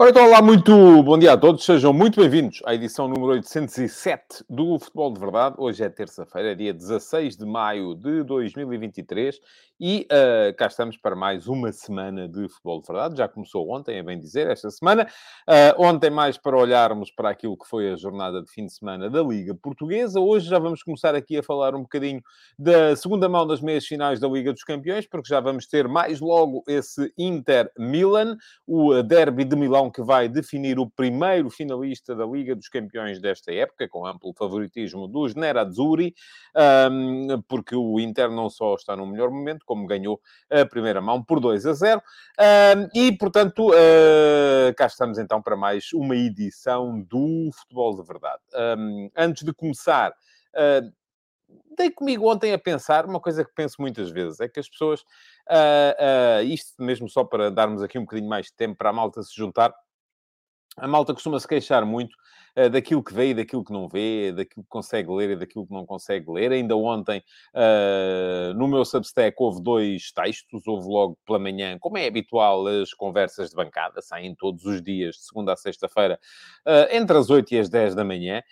Ora, então, olá, muito bom dia a todos. Sejam muito bem-vindos à edição número 807 do Futebol de Verdade. Hoje é terça-feira, dia 16 de maio de 2023 e uh, cá estamos para mais uma semana de Futebol de Verdade. Já começou ontem, é bem dizer, esta semana. Uh, ontem mais para olharmos para aquilo que foi a jornada de fim de semana da Liga Portuguesa. Hoje já vamos começar aqui a falar um bocadinho da segunda mão das meias finais da Liga dos Campeões, porque já vamos ter mais logo esse Inter-Milan, o derby de Milão que vai definir o primeiro finalista da Liga dos Campeões desta época, com amplo favoritismo dos Nerazzurri, um, porque o Inter não só está no melhor momento, como ganhou a primeira mão por 2 a 0. Um, e, portanto, uh, cá estamos então para mais uma edição do Futebol de Verdade. Um, antes de começar... Uh, dei comigo ontem a pensar uma coisa que penso muitas vezes, é que as pessoas, uh, uh, isto mesmo só para darmos aqui um bocadinho mais de tempo para a malta se juntar, a malta costuma se queixar muito daquilo que vê e daquilo que não vê, daquilo que consegue ler e daquilo que não consegue ler. Ainda ontem, uh, no meu Substack, houve dois textos. Houve logo pela manhã, como é habitual, as conversas de bancada, saem todos os dias, de segunda a sexta-feira, uh, entre as 8 e as 10 da manhã,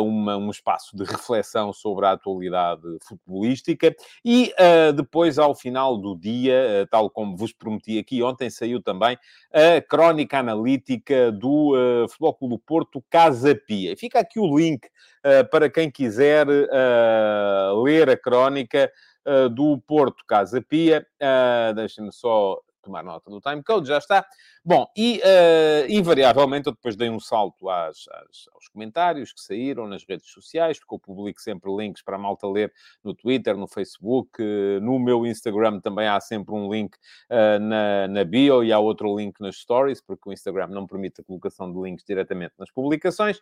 uma, um espaço de reflexão sobre a atualidade futebolística. E depois, ao final do dia, tal como vos prometi aqui, ontem saiu também a crónica analítica do Futebol Clube do Porto Casa Pia. Fica aqui o link uh, para quem quiser uh, ler a crónica uh, do Porto Casa Pia. Uh, Deixem-me só tomar nota do timecode, já está. Bom, e uh, invariavelmente eu depois dei um salto às, às, aos comentários que saíram nas redes sociais, porque eu publico sempre links para a malta ler no Twitter, no Facebook, uh, no meu Instagram também há sempre um link uh, na, na bio e há outro link nas stories, porque o Instagram não permite a colocação de links diretamente nas publicações.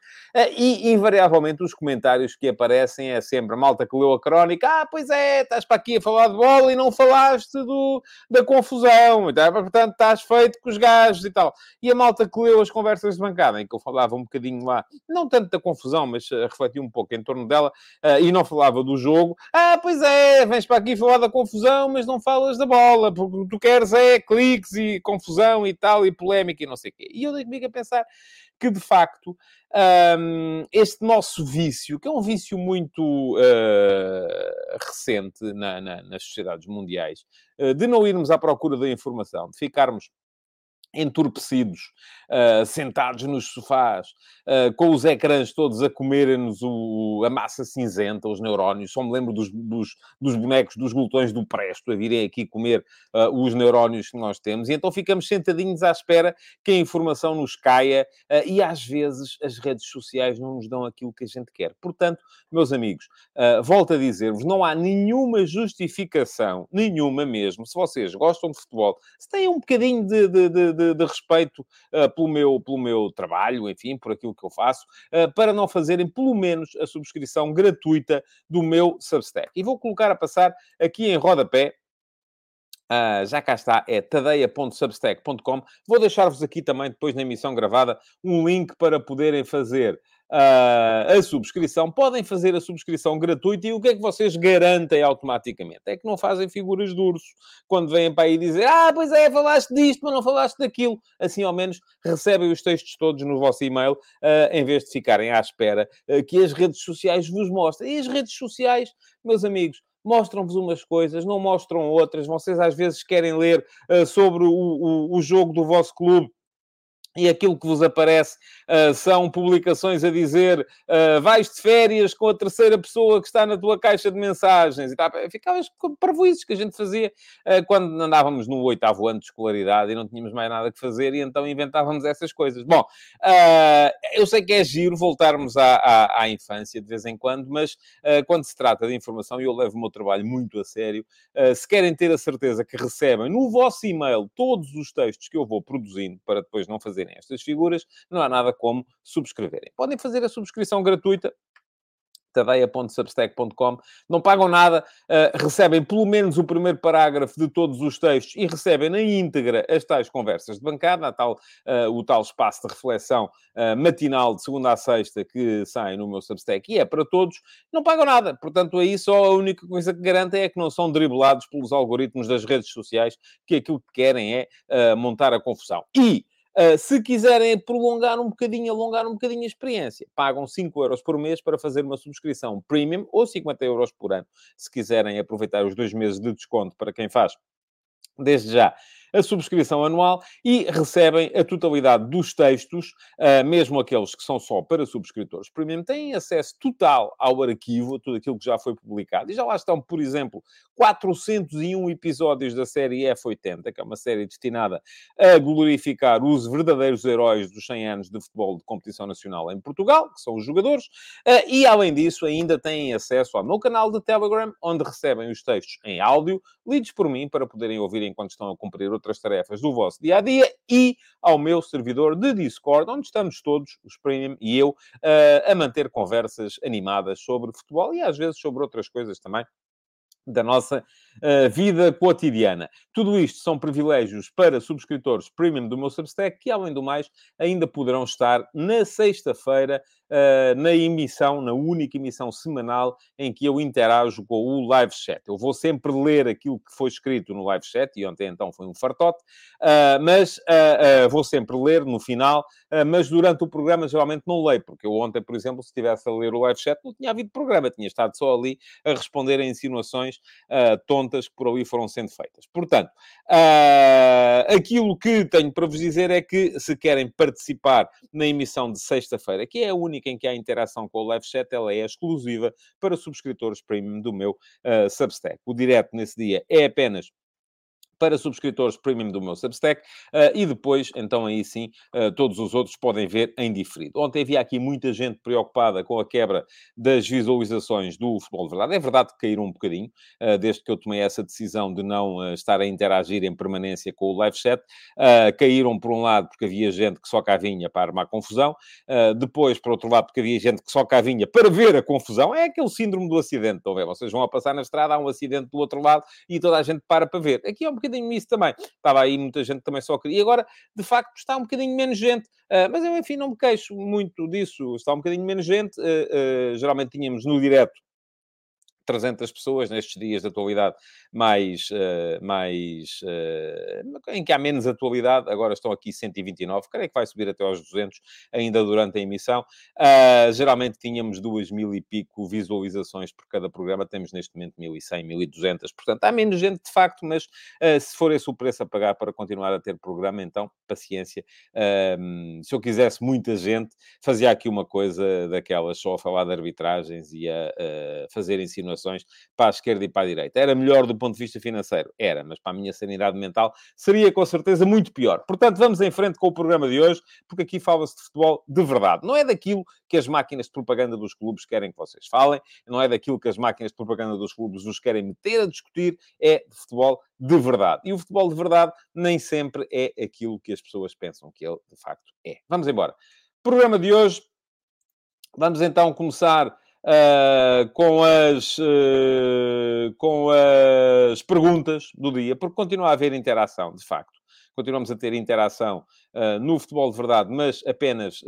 e invariavelmente os comentários que aparecem é sempre a malta que leu a crónica, ah, pois é, estás para aqui a falar de bola e não falaste do, da confusão, então, portanto estás feito com os gajos e tal. E a malta que leu as conversas de bancada, em que eu falava um bocadinho lá, não tanto da confusão, mas uh, refleti um pouco em torno dela, uh, e não falava do jogo. Ah, pois é, vens para aqui falar da confusão, mas não falas da bola, porque o que tu queres é cliques e confusão e tal, e polémica e não sei o quê. E eu dei comigo a pensar que, de facto, um, este nosso vício, que é um vício muito uh, recente na, na, nas sociedades mundiais, uh, de não irmos à procura da informação, de ficarmos entorpecidos, uh, sentados nos sofás, uh, com os ecrãs todos a comerem-nos a massa cinzenta, os neurónios. Só me lembro dos, dos, dos bonecos, dos glutões do Presto, a virem aqui comer uh, os neurónios que nós temos. E então ficamos sentadinhos à espera que a informação nos caia e às vezes as redes sociais não nos dão aquilo que a gente quer. Portanto, meus amigos, volto a dizer-vos, não há nenhuma justificação, nenhuma mesmo, se vocês gostam de futebol, se têm um bocadinho de, de, de de, de respeito uh, pelo, meu, pelo meu trabalho, enfim, por aquilo que eu faço, uh, para não fazerem pelo menos a subscrição gratuita do meu Substack. E vou colocar a passar aqui em rodapé Uh, já cá está, é tadeia.substack.com. Vou deixar-vos aqui também, depois na emissão gravada, um link para poderem fazer uh, a subscrição. Podem fazer a subscrição gratuita e o que é que vocês garantem automaticamente? É que não fazem figuras de urso quando vêm para aí dizer ah, pois é, falaste disto, mas não falaste daquilo. Assim, ao menos, recebem os textos todos no vosso e-mail, uh, em vez de ficarem à espera uh, que as redes sociais vos mostrem. E as redes sociais, meus amigos, mostram-vos umas coisas, não mostram outras. Vocês às vezes querem ler uh, sobre o, o, o jogo do vosso clube e aquilo que vos aparece uh, são publicações a dizer uh, vais de férias com a terceira pessoa que está na tua caixa de mensagens e tal. Ficavas com parvoices que a gente fazia uh, quando andávamos no oitavo ano de escolaridade e não tínhamos mais nada que fazer e então inventávamos essas coisas. Bom, eu sei que é giro voltarmos à, à, à infância de vez em quando, mas quando se trata de informação, e eu levo o meu trabalho muito a sério, se querem ter a certeza que recebem no vosso e-mail todos os textos que eu vou produzindo para depois não fazer fazerem estas figuras, não há nada como subscreverem. Podem fazer a subscrição gratuita tadeia.substack.com. Não pagam nada, uh, recebem pelo menos o primeiro parágrafo de todos os textos e recebem na íntegra as tais conversas de bancada, tal, uh, o tal espaço de reflexão uh, matinal de segunda a sexta que sai no meu Substack e é para todos. Não pagam nada. Portanto, aí só a única coisa que garantem é que não são driblados pelos algoritmos das redes sociais, que aquilo que querem é montar a confusão. E Uh, se quiserem prolongar um bocadinho, alongar um bocadinho a experiência, pagam 5 euros por mês para fazer uma subscrição premium ou 50 euros por ano, se quiserem aproveitar os dois meses de desconto para quem faz desde já a subscrição anual e recebem a totalidade dos textos, uh, mesmo aqueles que são só para subscritores premium, têm acesso total ao arquivo, a tudo aquilo que já foi publicado. E já lá estão, por exemplo, 401 episódios da série F80, que é uma série destinada a glorificar os verdadeiros heróis dos 100 anos de futebol de competição nacional em Portugal, que são os jogadores, uh, e além disso, ainda têm acesso ao meu canal de Telegram, onde recebem os textos em áudio, lidos por mim, para poderem ouvir enquanto estão a cumprir outras tarefas do vosso dia a dia e ao meu servidor de Discord, onde estamos todos, os Premium e eu, uh, a manter conversas animadas sobre futebol e às vezes sobre outras coisas também da nossa uh, vida cotidiana. Tudo isto são privilégios para subscritores premium do meu Substack, que, além do mais, ainda poderão estar na sexta-feira uh, na emissão, na única emissão semanal em que eu interajo com o live chat. Eu vou sempre ler aquilo que foi escrito no live chat, e ontem então foi um fartote, uh, mas uh, vou sempre ler no final, mas durante o programa geralmente não leio, porque eu ontem, por exemplo, se estivesse a ler o live chat, não tinha havido programa, tinha estado só ali a responder a insinuações tontas que por ali foram sendo feitas. Portanto, aquilo que tenho para vos dizer é que se querem participar na emissão de sexta-feira, que é a única em que há interação com o live chat, ela é exclusiva para subscritores premium do meu uh, Substack. O direto nesse dia é apenas para subscritores premium do meu Substack uh, e depois, então aí sim, uh, todos os outros podem ver em diferido. Ontem havia aqui muita gente preocupada com a quebra das visualizações do futebol de verdade. É verdade que caíram um bocadinho, uh, desde que eu tomei essa decisão de não estar a interagir em permanência com o live chat. caíram por um lado porque havia gente que só cá vinha para armar confusão, depois, por outro lado, porque havia gente que só cá vinha para ver a confusão. É aquele síndrome do acidente, estão a ver? Vocês vão a passar na estrada, há um acidente do outro lado e toda a gente para para ver. Aqui é um bocadinho bocadinho isso também. Estava aí muita gente também só queria. E agora, de facto, está um bocadinho menos gente. Uh, mas eu, enfim, não me queixo muito disso. Está um bocadinho menos gente. Uh, geralmente tínhamos no direto 300 pessoas nestes dias de atualidade mais, uh, mais uh, em que há menos atualidade, agora estão aqui 129, creio que vai subir até aos 200 ainda durante a emissão. Uh, geralmente tínhamos duas mil e pico visualizações por cada programa, temos neste momento 1100, 1200, portanto há menos gente de facto, mas se for esse o preço a pagar para continuar a ter programa, então paciência. Se eu quisesse muita gente, fazia aqui uma coisa daquelas só a falar de arbitragens e a, a fazer insinuações para a esquerda e para a direita. Era melhor do ponto de vista financeiro? Era, mas para a minha sanidade mental seria com certeza muito pior. Portanto, vamos em frente com o programa de hoje, porque aqui fala-se de futebol de verdade. Não é daquilo que as máquinas de propaganda dos clubes querem que vocês falem, não é daquilo que as máquinas de propaganda dos clubes vos querem meter a discutir, é de futebol de verdade. E o futebol de verdade nem sempre é aquilo que as pessoas pensam que ele de facto é. Vamos embora. Programa de hoje. Vamos então começar uh, com, as, uh, com as perguntas do dia, porque continua a haver interação, de facto. Continuamos a ter interação uh, no futebol de verdade, mas apenas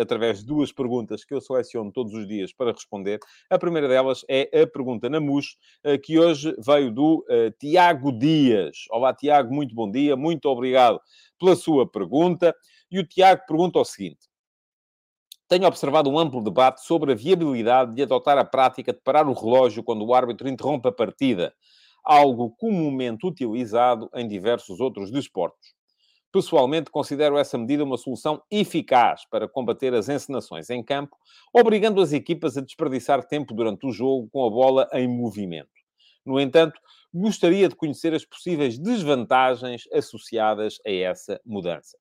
através de duas perguntas que eu seleciono todos os dias para responder. A primeira delas é a pergunta na MUS, que hoje veio do Tiago Dias. Olá, Tiago, muito bom dia, muito obrigado pela sua pergunta. E o Tiago pergunta o seguinte: tenho observado um amplo debate sobre a viabilidade de adotar a prática de parar o relógio quando o árbitro interrompe a partida, algo comumente utilizado em diversos outros desportos. Pessoalmente, considero essa medida uma solução eficaz para combater as encenações em campo, obrigando as equipas a desperdiçar tempo durante o jogo com a bola em movimento. No entanto, gostaria de conhecer as possíveis desvantagens associadas a essa mudança.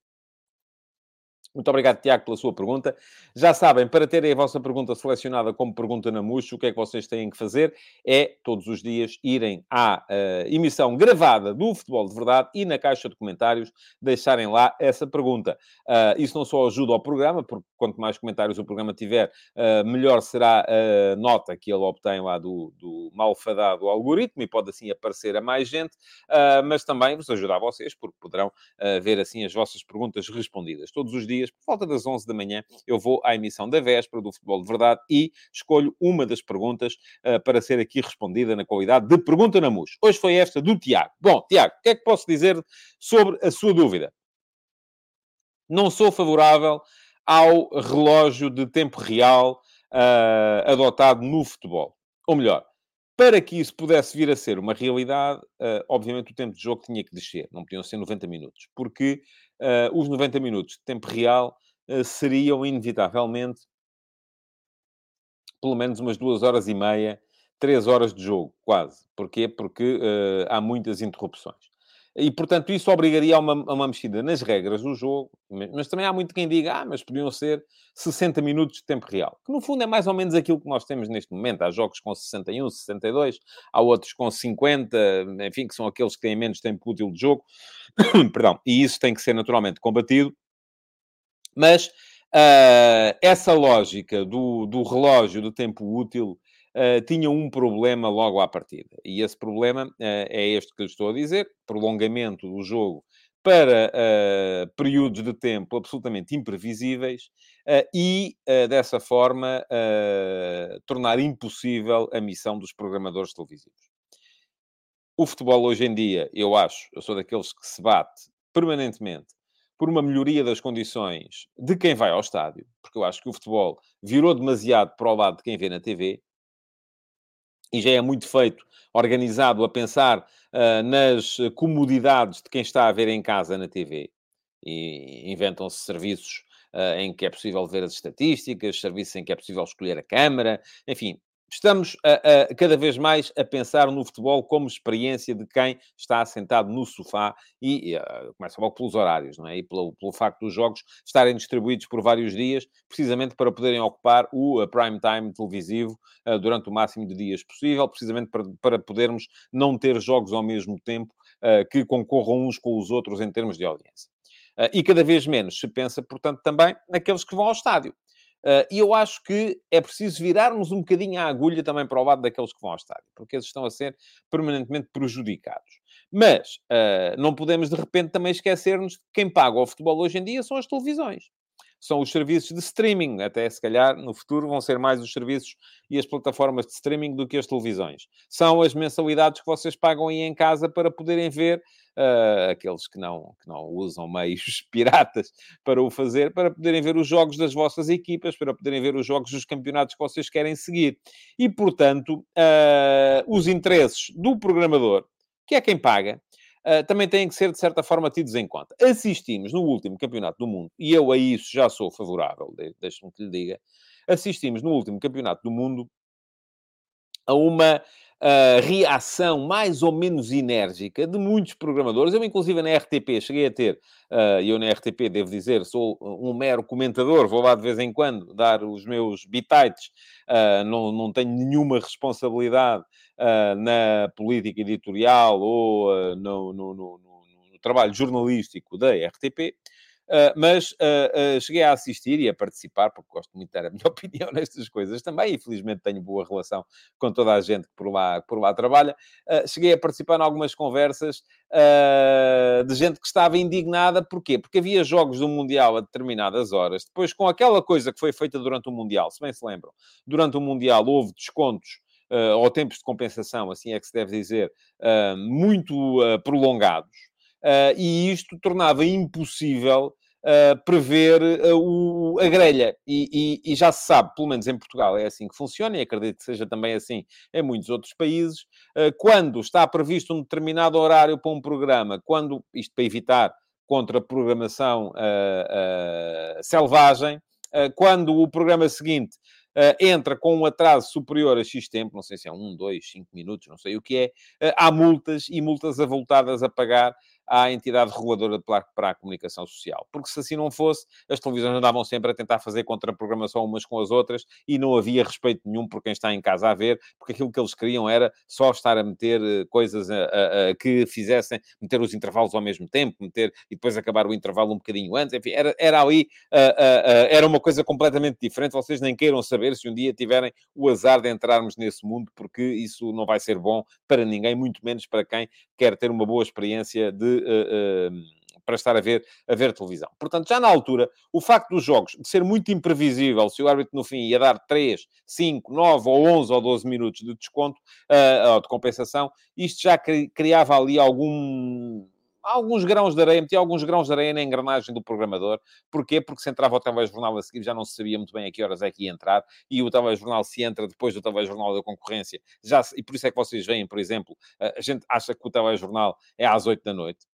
Muito obrigado, Tiago, pela sua pergunta. Já sabem, para terem a vossa pergunta selecionada como pergunta na MUX, o que é que vocês têm que fazer é, todos os dias, irem à uh, emissão gravada do Futebol de Verdade e na caixa de comentários deixarem lá essa pergunta. Uh, isso não só ajuda ao programa, porque quanto mais comentários o programa tiver, uh, melhor será a nota que ele obtém lá do, do malfadado algoritmo e pode assim aparecer a mais gente, mas também vos ajuda a vocês, porque poderão ver assim as vossas perguntas respondidas. Todos os dias dias, por volta das 11 da manhã, eu vou à emissão da véspera do Futebol de Verdade e escolho uma das perguntas uh, para ser aqui respondida na qualidade de pergunta na MUS. Hoje foi esta do Tiago. Bom, Tiago, o que é que posso dizer sobre a sua dúvida? Não sou favorável ao relógio de tempo real uh, adotado no futebol. Ou melhor, para que isso pudesse vir a ser uma realidade, uh, obviamente o tempo de jogo tinha que descer, não podiam ser 90 minutos, porque uh, os 90 minutos de tempo real uh, seriam inevitavelmente pelo menos umas duas horas e meia, três horas de jogo, quase. Porquê? Porque há muitas interrupções. E, portanto, isso obrigaria a uma, a uma mexida nas regras do jogo, mas também há muito quem diga, ah, mas podiam ser 60 minutos de tempo real, que no fundo é mais ou menos aquilo que nós temos neste momento. Há jogos com 61, 62, há outros com 50, enfim, que são aqueles que têm menos tempo útil de jogo, perdão, e isso tem que ser naturalmente combatido, mas uh, essa lógica do, do relógio do tempo útil uh, tinha um problema logo à partida. E esse problema uh, é este que eu estou a dizer: prolongamento do jogo para uh, períodos de tempo absolutamente imprevisíveis uh, e, uh, dessa forma, tornar impossível a missão dos programadores televisivos. O futebol hoje em dia, eu acho, eu sou daqueles que se bate permanentemente por uma melhoria das condições de quem vai ao estádio, porque eu acho que o futebol virou demasiado para o lado de quem vê na TV, e já é muito feito, organizado a pensar uh, nas comodidades de quem está a ver em casa na TV. E inventam-se serviços uh, em que é possível ver as estatísticas, serviços em que é possível escolher a câmara, enfim, Estamos a, a, cada vez mais a pensar no futebol como experiência de quem está sentado no sofá e, e uh, começa logo pelos horários, não é? E pelo, pelo facto dos jogos estarem distribuídos por vários dias, precisamente para poderem ocupar o uh, prime time televisivo uh, durante o máximo de dias possível, precisamente para, para podermos não ter jogos ao mesmo tempo que concorram uns com os outros em termos de audiência. e cada vez menos se pensa, portanto, também naqueles que vão ao estádio. Uh, e eu acho que é preciso virarmos um bocadinho a agulha também para o lado daqueles que vão ao estádio, porque eles estão a ser permanentemente prejudicados. Mas uh, não podemos, de repente, também esquecer-nos que quem paga o futebol hoje em dia são as televisões. São os serviços de streaming, até se calhar no futuro vão ser mais os serviços e as plataformas de streaming do que as televisões. São as mensalidades que vocês pagam aí em casa para poderem ver uh, aqueles que não, que não usam meios piratas para o fazer, para poderem ver os jogos das vossas equipas, para poderem ver os jogos dos campeonatos que vocês querem seguir. E, portanto, uh, os interesses do programador, que é quem paga, também têm que ser, de certa forma, tidos em conta. Assistimos no último Campeonato do Mundo, e eu a isso já sou favorável, deixe-me que lhe diga, assistimos no último Campeonato do Mundo a uma uh, reação mais ou menos enérgica de muitos programadores. Eu, inclusive, na RTP cheguei a ter, uh, eu na RTP, devo dizer, sou um mero comentador, vou lá de vez em quando dar os meus bitites, uh, não, não tenho nenhuma responsabilidade na política editorial ou no, no, no, no trabalho jornalístico da RTP. Uh, mas uh, uh, cheguei a assistir e a participar, porque gosto muito de ter a minha opinião nestas coisas também, e felizmente tenho boa relação com toda a gente que por lá, por lá trabalha. cheguei a participar em algumas conversas de gente que estava indignada, porquê? Porque havia jogos do Mundial a determinadas horas, depois com aquela coisa que foi feita durante o Mundial, se bem se lembram, durante o Mundial houve descontos uh, ou tempos de compensação, assim é que se deve dizer, uh, muito uh, prolongados. E isto tornava impossível Uh, prever uh, o, a grelha. E, e, e, já se sabe, pelo menos em Portugal, é assim que funciona, e acredito que seja também assim em muitos outros países. Uh, quando está previsto um determinado horário para um programa, quando, isto para evitar contra-programação selvagem, quando o programa seguinte entra com um atraso superior a X tempo, não sei se é um, dois, cinco minutos, não sei o que é, há multas e multas avultadas a pagar à entidade reguladora para, a comunicação social. Porque se assim não fosse, as televisões andavam sempre a tentar fazer contraprogramação umas com as outras e não havia respeito nenhum por quem está em casa a ver, porque aquilo que eles queriam era só estar a meter eh, coisas a, a, a, que fizessem, meter os intervalos ao mesmo tempo, meter e depois acabar o intervalo um bocadinho antes, enfim, era, era ali, era uma coisa completamente diferente. Vocês nem queiram saber se um dia tiverem o azar de entrarmos nesse mundo, porque isso não vai ser bom para ninguém, muito menos para quem quer ter uma boa experiência de. Uh, uh, para estar a ver, a ver televisão. Portanto, já na altura, o facto dos jogos de ser muito imprevisível, se o árbitro no fim ia dar 3, 5, 9 ou 11 ou 12 minutos de desconto, uh, ou de compensação, isto já criava ali algum alguns grãos de areia, metia alguns grãos de areia na engrenagem do programador. Porquê? Porque se entrava o telejornal a seguir, já não se sabia muito bem a que horas é que ia entrar, e o telejornal se entra depois do telejornal da concorrência. Já, e por isso é que vocês veem, por exemplo, a gente acha que o telejornal é às 8 da noite.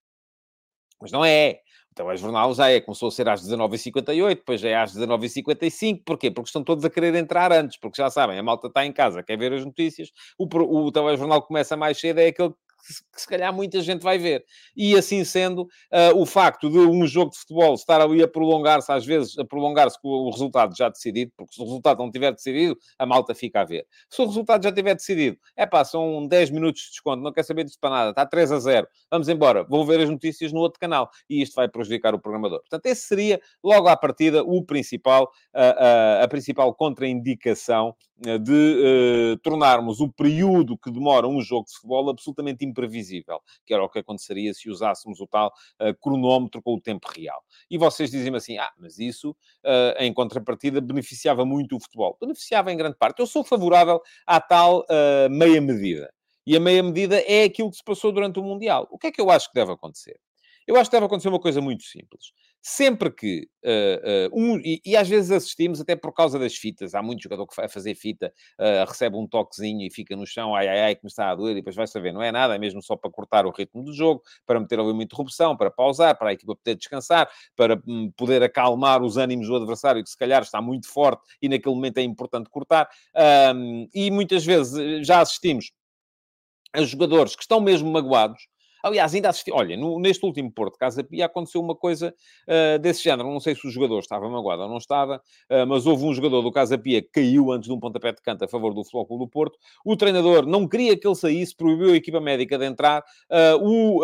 Mas não é. O telejornal já é, começou a ser às 19h58, depois já é às 19h55. Porquê? Porque estão todos a querer entrar antes, porque já sabem, a malta está em casa, quer ver as notícias. O, o telejornal começa mais cedo, é aquele que se calhar muita gente vai ver. E assim sendo, uh, o facto de um jogo de futebol estar ali a prolongar-se, às vezes, a prolongar-se com o resultado já decidido, porque se o resultado não tiver decidido, a malta fica a ver. Se o resultado já tiver decidido, é pá, são 10 minutos de desconto, não quer saber disso para nada, está 3 a 0, vamos embora, vou ver as notícias no outro canal e isto vai prejudicar o programador. Portanto, esse seria, logo à partida, o principal, uh, uh, a principal contraindicação de tornarmos o período que demora um jogo de futebol absolutamente imprevisível, que era o que aconteceria se usássemos o tal uh, cronómetro com o tempo real. E vocês dizem assim, ah, mas isso, uh, em contrapartida, beneficiava muito o futebol. Beneficiava em grande parte. Eu sou favorável à tal uh, meia medida. E a meia medida é aquilo que se passou durante o Mundial. O que é que eu acho que deve acontecer? Eu acho que deve acontecer uma coisa muito simples. Sempre que uh, uh, um, e, e, às vezes assistimos até por causa das fitas, há muito jogador que vai fazer fita, uh, recebe um toquezinho e fica no chão, ai ai ai, que me está a doer, e depois vai saber, não é nada, é mesmo só para cortar o ritmo do jogo, para meter ali uma interrupção, para pausar, para a equipa poder descansar, para um, poder acalmar os ânimos do adversário, que se calhar está muito forte e naquele momento é importante cortar. Um, e muitas vezes já assistimos a jogadores que estão mesmo magoados Aliás, ainda assisti. Olha, no, neste último Porto Casa Pia aconteceu uma coisa uh, desse género. Não sei se o jogador estava magoado ou não estava, uh, mas houve um jogador do Casa Pia que caiu antes de um pontapé de canto a favor do Futebol do Porto. O treinador não queria que ele saísse, proibiu a equipa médica de entrar. Uh,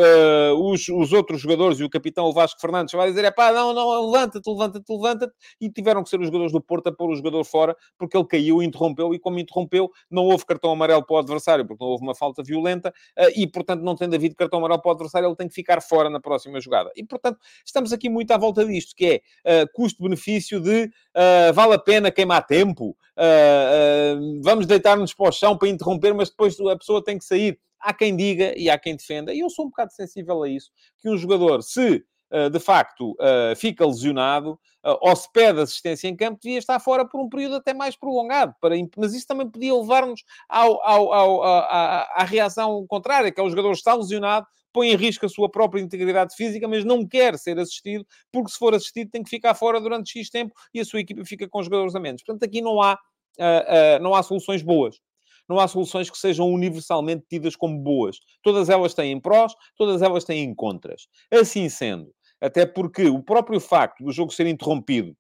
o, os, os, outros jogadores e o capitão, o Vasco Fernandes, vai dizer: é pá, não, não, levanta-te, levanta-te, levanta-te. E tiveram que ser os jogadores do Porto a pôr o jogador fora porque ele caiu interrompeu. E como interrompeu, não houve cartão amarelo para o adversário porque não houve uma falta violenta e, portanto, não tendo havido cartão amarelo para o adversário, ele tem que ficar fora na próxima jogada. E, portanto, estamos aqui muito à volta disto, que é uh, custo-benefício de uh, vale a pena queimar tempo, uh, vamos deitar-nos para o chão para interromper, mas depois a pessoa tem que sair. Há quem diga e há quem defenda, e eu sou um bocado sensível a isso, que um jogador, se de facto fica lesionado ou se pede assistência em campo, devia estar fora por um período até mais prolongado. Para... Mas isso também podia levar-nos ao, ao, ao, à, à reação contrária, que é o jogador está lesionado, põe em risco a sua própria integridade física, mas não quer ser assistido, porque se for assistido tem que ficar fora durante X tempo e a sua equipa fica com jogadores a menos. Portanto, aqui não há, não há soluções boas. Não há soluções que sejam universalmente tidas como boas. Todas elas têm prós, todas elas têm contras. Assim sendo, até porque o próprio facto do jogo ser interrompido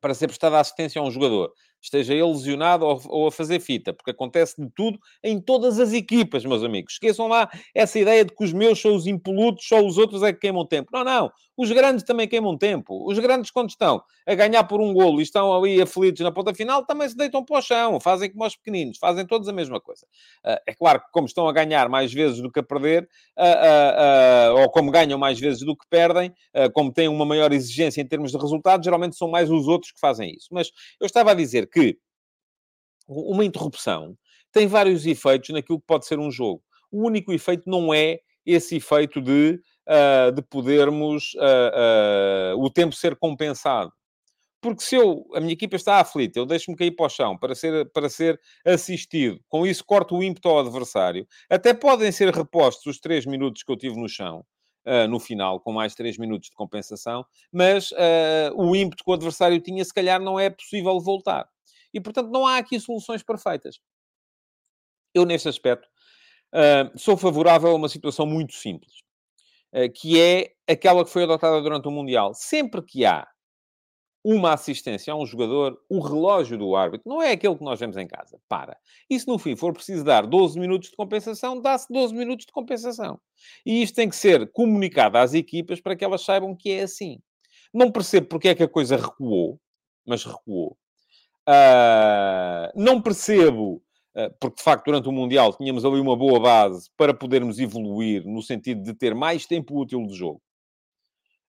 para ser prestada assistência a um jogador esteja ele lesionado ou, a fazer fita, porque acontece de tudo em todas as equipas, meus amigos. Esqueçam lá essa ideia de que os meus são os impolutos, só os outros é que queimam tempo. Não, não. Os grandes também queimam tempo. Os grandes, quando estão a ganhar por um golo e estão ali aflitos na ponta final, também se deitam para o chão. Fazem como os pequeninos. Fazem todos a mesma coisa. Uh, é claro que como estão a ganhar mais vezes do que a perder, uh, uh, ou como ganham mais vezes do que perdem, como têm uma maior exigência em termos de resultados, geralmente são mais os outros que fazem isso. Mas eu estava a dizer que uma interrupção tem vários efeitos naquilo que pode ser um jogo. O único efeito não é esse efeito de, uh, de podermos uh, o tempo ser compensado. Porque se eu, a minha equipa está aflita, eu deixo-me cair para o chão para ser, para ser assistido, com isso corto o ímpeto ao adversário, até podem ser repostos os três minutos que eu tive no chão, Uh, no final, com mais 3 minutos de compensação, mas uh, o ímpeto que o adversário tinha, se calhar, não é possível voltar. E, portanto, não há aqui soluções perfeitas. Eu, neste aspecto, uh, sou favorável a uma situação muito simples. Que é aquela que foi adotada durante o Mundial. Sempre que há uma assistência a um jogador, o relógio do árbitro não é aquele que nós vemos em casa. Para. E se no fim for preciso dar 12 minutos de compensação, dá-se 12 minutos de compensação. E isto tem que ser comunicado às equipas para que elas saibam que é assim. Não percebo porque é que a coisa recuou, mas recuou. Uh, não percebo, porque de facto durante o Mundial tínhamos ali uma boa base para podermos evoluir no sentido de ter mais tempo útil de jogo.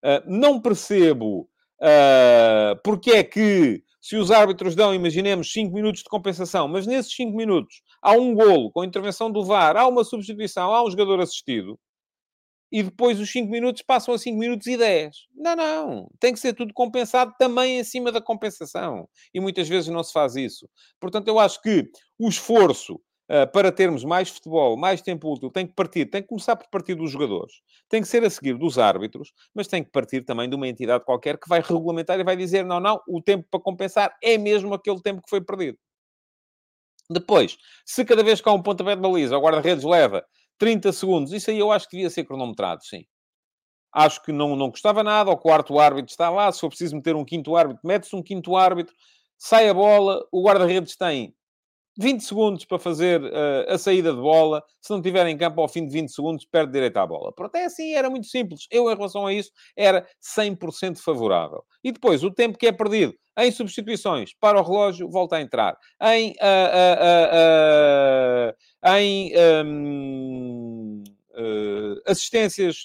Uh, não percebo Uh, porque é que, se os árbitros dão, imaginemos, 5 minutos de compensação, mas nesses 5 minutos há um golo com intervenção do VAR, há uma substituição, há um jogador assistido, e depois os 5 minutos passam a 5 minutos e 10. Não, não. Tem que ser tudo compensado também acima da compensação. E muitas vezes não se faz isso. Portanto, eu acho que o esforço uh, para termos mais futebol, mais tempo útil, tem que partir, tem que começar por partir dos jogadores, tem que ser a seguir dos árbitros, mas tem que partir também de uma entidade qualquer que vai regulamentar e vai dizer: não, não, o tempo para compensar é mesmo aquele tempo que foi perdido. Depois, se cada vez que há um pontapé de baliza, o guarda-redes leva 30 segundos, isso aí eu acho que devia ser cronometrado, sim. Acho que não, não custava nada, o quarto árbitro está lá, se for preciso meter um quinto árbitro, mete-se um quinto árbitro, sai a bola, o guarda-redes tem 20 segundos para fazer uh, a saída de bola. Se não tiver em campo ao fim de 20 segundos, perde direito à bola. Pronto, é assim, era muito simples. Eu, em relação a isso, era 100% favorável. E depois, o tempo que é perdido em substituições para o relógio, volta a entrar. Em, uh, uh, em um, assistências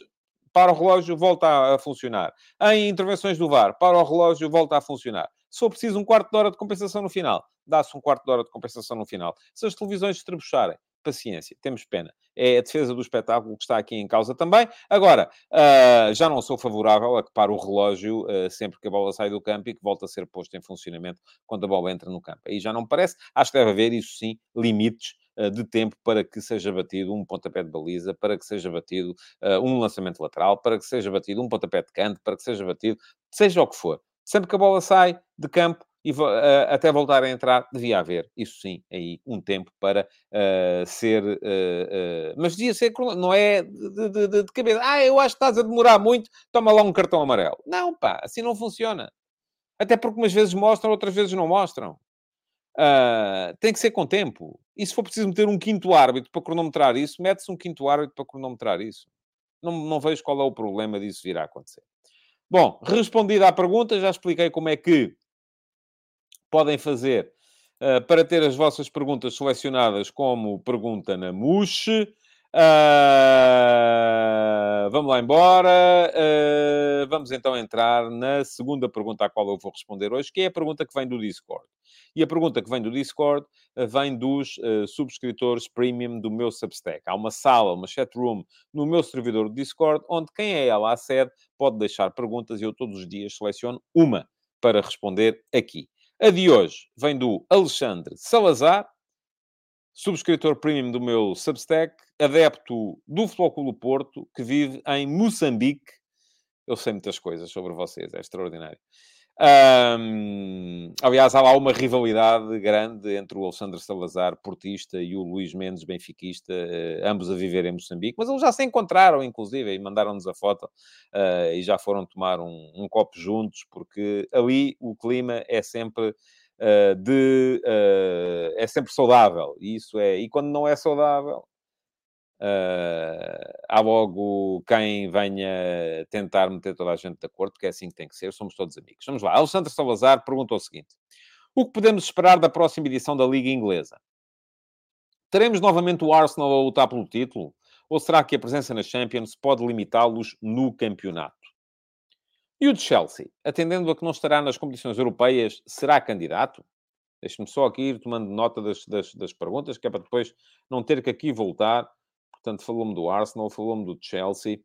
para o relógio, volta a funcionar. Em intervenções do VAR, para o relógio, volta a funcionar. Se for preciso um quarto de hora de compensação no final, dá-se um quarto de hora de compensação no final. Se as televisões estrebucharem, paciência, temos pena. É a defesa do espetáculo que está aqui em causa também. Agora, uh, já não sou favorável a que pare o relógio uh, sempre que a bola sai do campo e que volta a ser posto em funcionamento quando a bola entra no campo. Aí já não me parece. Acho que deve haver, isso sim, limites uh, de tempo para que seja batido um pontapé de baliza, para que seja batido um lançamento lateral, para que seja batido um pontapé de canto, para que seja batido, seja o que for. Sempre que a bola sai de campo e uh, até voltar a entrar, devia haver, isso sim, aí um tempo para uh, ser. Uh, mas devia ser, não é de, de, de, cabeça. Ah, eu acho que estás a demorar muito, toma lá um cartão amarelo. Não, pá, assim não funciona. Até porque umas vezes mostram, outras vezes não mostram. tem que ser com tempo. E se for preciso meter um quinto árbitro para cronometrar isso, mete-se um quinto árbitro para cronometrar isso. Não, não vejo qual é o problema disso vir a acontecer. Bom, respondida à pergunta, já expliquei como é que podem fazer uh, para ter as vossas perguntas selecionadas como pergunta na Muxe. Uh, vamos lá embora. Uh, vamos então entrar na segunda pergunta à qual eu vou responder hoje, que é a pergunta que vem do Discord. E a pergunta que vem do Discord uh, vem dos subscritores premium do meu Substack. Há uma sala, uma chat room no meu servidor do Discord, onde quem é ela acede pode deixar perguntas e eu todos os dias seleciono uma para responder aqui. A de hoje vem do Alexandre Salazar, subscritor premium do meu Substack, adepto do Futebol Clube Porto, que vive em Moçambique. Eu sei muitas coisas sobre vocês, é extraordinário. Um, aliás, há lá uma rivalidade grande entre o Alexandre Salazar, portista, e o Luís Mendes, benfiquista, uh, ambos a viver em Moçambique, mas eles já se encontraram, inclusive, e mandaram-nos a foto uh, e já foram tomar um, um, copo juntos, porque ali o clima é sempre. Uh, de é sempre saudável e isso é e quando não é saudável Uh, há logo quem venha tentar meter toda a gente de acordo, porque é assim que tem que ser, somos todos amigos. Vamos lá. Alexandre Salazar perguntou o seguinte: O que podemos esperar da próxima edição da Liga Inglesa? Teremos novamente o Arsenal a lutar pelo título? Ou será que a presença na Champions pode limitá-los no campeonato? E o de Chelsea, atendendo a que não estará nas competições europeias, será candidato? Deixe-me só aqui ir tomando nota das, das, das perguntas, que é para depois não ter que aqui voltar Portanto, falou-me do Arsenal, falou-me do Chelsea.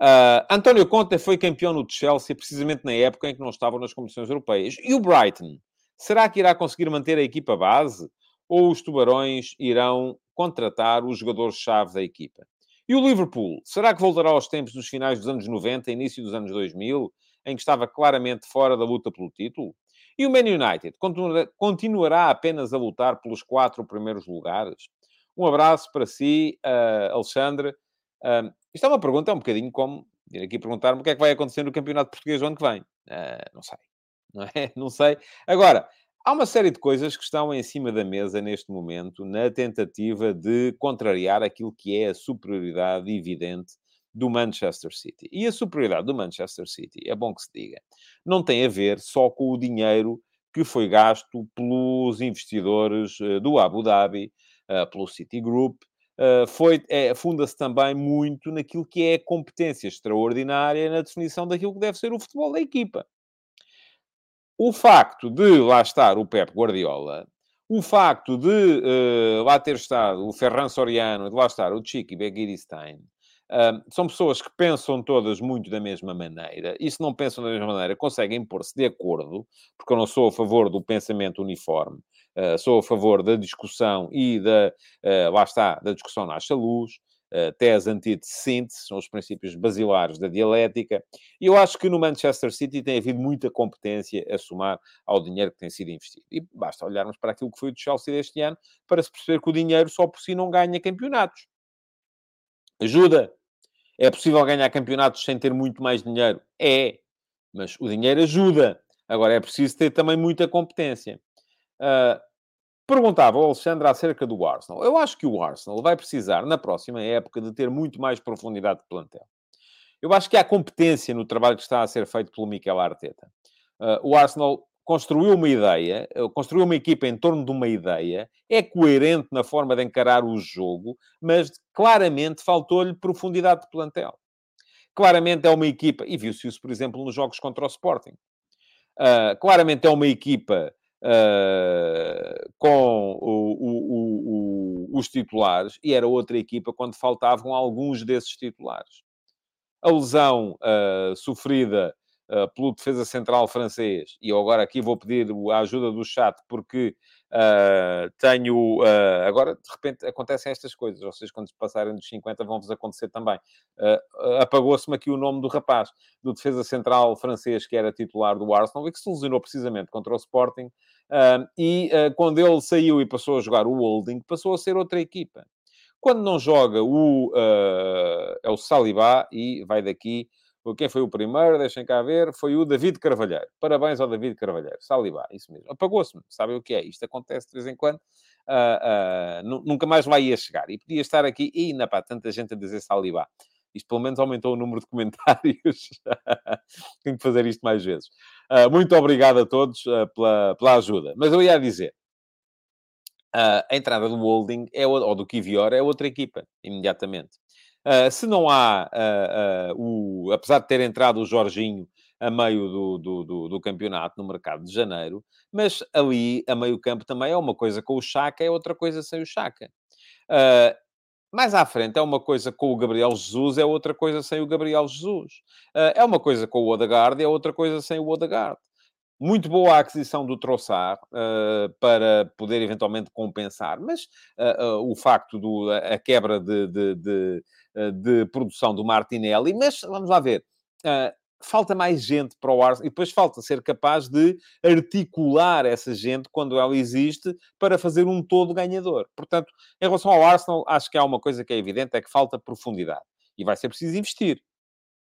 Uh, António Conte foi campeão no Chelsea precisamente na época em que não estavam nas competições europeias. E o Brighton? Será que irá conseguir manter a equipa base? Ou os tubarões irão contratar os jogadores-chave da equipa? E o Liverpool? Será que voltará aos tempos dos finais dos anos 90, início dos anos 2000, em que estava claramente fora da luta pelo título? E o Man United continuará apenas a lutar pelos quatro primeiros lugares? Um abraço para si, uh, Alexandre. Uh, isto é uma pergunta um bocadinho como Vir aqui perguntar-me o que é que vai acontecer no Campeonato Português o ano que vem. Uh, não sei. Não é? Não sei. Agora, há uma série de coisas que estão em cima da mesa neste momento na tentativa de contrariar aquilo que é a superioridade evidente do Manchester City. E a superioridade do Manchester City, é bom que se diga, não tem a ver só com o dinheiro que foi gasto pelos investidores eh, do Abu Dhabi, pelo Citigroup, uh, foi, é, funda-se também muito naquilo que é competência extraordinária na definição daquilo que deve ser o futebol da equipa. O facto de lá estar o Pep Guardiola, o facto de uh, lá ter estado o Ferran Soriano, de lá estar o Chiqui Begiristain, Uh, são pessoas que pensam todas muito da mesma maneira, e se não pensam da mesma maneira, conseguem pôr-se de acordo, porque eu não sou a favor do pensamento uniforme, sou a favor da discussão e da, uh, lá está, da discussão nasce a luz, uh, tese, antítese, síntese, são os princípios basilares da dialética, e eu acho que no Manchester City tem havido muita competência a somar ao dinheiro que tem sido investido. E basta olharmos para aquilo que foi o Chelsea deste ano para se perceber que o dinheiro só por si não ganha campeonatos. Ajuda, é possível ganhar campeonatos sem ter muito mais dinheiro? É, mas o dinheiro ajuda. Agora é preciso ter também muita competência. Uh, perguntava o Alexandre acerca do Arsenal. Eu acho que o Arsenal vai precisar, na próxima época, de ter muito mais profundidade de plantel. Eu acho que há competência no trabalho que está a ser feito pelo Mikel Arteta. Uh, o Arsenal construiu uma ideia, eh, construiu uma equipa em torno de uma ideia, é coerente na forma de encarar o jogo, mas claramente faltou-lhe profundidade de plantel. Claramente é uma equipa, e viu-se isso, por exemplo, nos jogos contra o Sporting. Uh, claramente é uma equipa uh, com o, o, o, os titulares, e era outra equipa quando faltavam alguns desses titulares. A lesão uh, sofrida uh, pelo defesa central francês, e agora aqui vou pedir a ajuda do chat, porque uh, tenho. Uh, agora, de repente, acontecem estas coisas. Vocês, quando passarem dos 50, vão-vos acontecer também. Apagou-se-me aqui o nome do rapaz, do defesa central francês, que era titular do Arsenal, e que se lesionou precisamente contra o Sporting. e quando ele saiu e passou a jogar o Holding, passou a ser outra equipa. Quando não joga o, é o Saliba, e vai daqui quem foi o primeiro? Deixem cá ver. Foi o David Carvalheiro. Parabéns ao David Carvalheiro. Salibá, isso mesmo. Apagou-se-me. Sabem o que é? Isto acontece de vez em quando. Uh, uh, nunca mais vai ia chegar. E podia estar aqui. E, na pá, tanta gente a dizer Salibá. Isto pelo menos aumentou o número de comentários. Tenho que fazer isto mais vezes. Uh, muito obrigado a todos pela, pela ajuda. Mas eu ia dizer. a entrada do Holding é, ou do Kivior é outra equipa, imediatamente. Uh, se não há, uh, uh, o, apesar de ter entrado o Jorginho a meio do, do, do, do, campeonato, no mercado de janeiro, mas ali, a meio campo, também é uma coisa com o Chaka, é outra coisa sem o Chaka. mais à frente é uma coisa com o Gabriel Jesus, é outra coisa sem o Gabriel Jesus. é uma coisa com o Odegaard, é outra coisa sem o Odegaard. Muito boa a aquisição do Troçar uh, para poder eventualmente compensar, mas uh, uh, o facto da quebra de, de, de, de, produção do Martinelli, mas vamos lá ver. falta mais gente para o Arsenal e depois falta ser capaz de articular essa gente quando ela existe para fazer um todo ganhador. Portanto, em relação ao Arsenal, acho que há uma coisa que é evidente: é que falta profundidade e vai ser preciso investir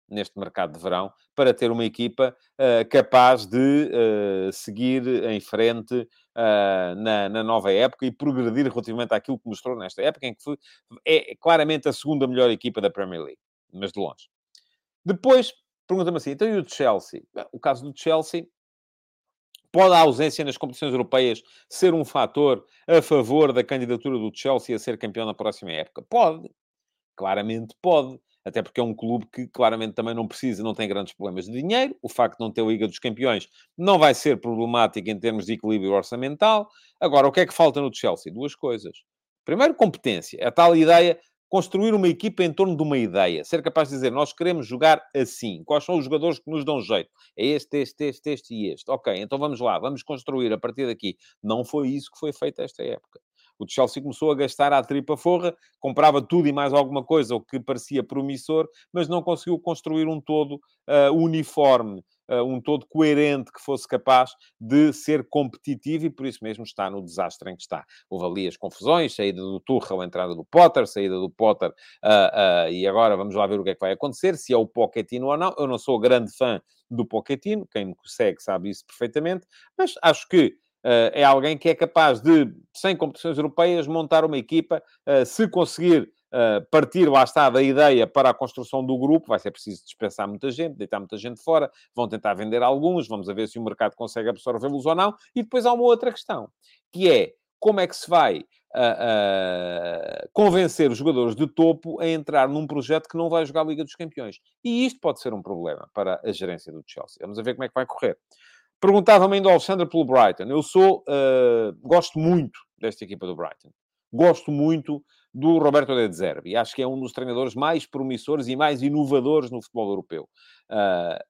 neste mercado de verão para ter uma equipa uh, capaz de uh, seguir em frente uh, na, na, nova época e progredir relativamente àquilo que mostrou nesta época, em que foi, é claramente a segunda melhor equipa da Premier League, mas de longe. Depois, pergunta-me assim, então e o Chelsea? O caso do Chelsea Pode a ausência nas competições europeias ser um fator a favor da candidatura do Chelsea a ser campeão na próxima época? Pode. Claramente pode até porque é um clube que claramente também não precisa, não tem grandes problemas de dinheiro. O facto de não ter Liga dos Campeões não vai ser problemático em termos de equilíbrio orçamental. Agora, o que é que falta no Chelsea? Duas coisas. Primeiro, competência. É a tal ideia, construir uma equipa em torno de uma ideia. Ser capaz de dizer, nós queremos jogar assim. Quais são os jogadores que nos dão jeito? É este, este, este, este e este. Ok, então vamos lá, vamos construir a partir daqui. Não foi isso que foi feito esta época. O Chelsea começou a gastar à tripa forra, comprava tudo e mais alguma coisa, o que parecia promissor, mas não conseguiu construir um todo uh, uniforme uh, um todo coerente que fosse capaz de ser competitivo e por isso mesmo está no desastre em que está. Houve ali as confusões, saída do Tuchel, entrada do Potter, saída do Potter uh, e agora vamos lá ver o que é que vai acontecer, se é o Pochettino ou não. Eu não sou grande fã do Pochettino, quem me segue sabe isso perfeitamente, mas acho que é alguém que é capaz de, sem competições europeias, montar uma equipa, uh, se conseguir uh, partir, lá está, da ideia para a construção do grupo, vai ser preciso dispensar muita gente, deitar muita gente fora, vão tentar vender alguns, vamos ver se o mercado consegue absorvê-los ou não. E depois há uma outra questão, que é como é que se vai uh, convencer os jogadores de topo a entrar num projeto que não vai jogar a Liga dos Campeões. E isto pode ser um problema para a gerência do Chelsea. Vamos ver como é que vai correr. Perguntava-me ainda ao Alexandre pelo Brighton. Eu sou, uh, gosto muito desta equipa do Brighton. Gosto muito do Roberto De Zerbi. Acho que é um dos treinadores mais promissores e mais inovadores no futebol europeu. Uh,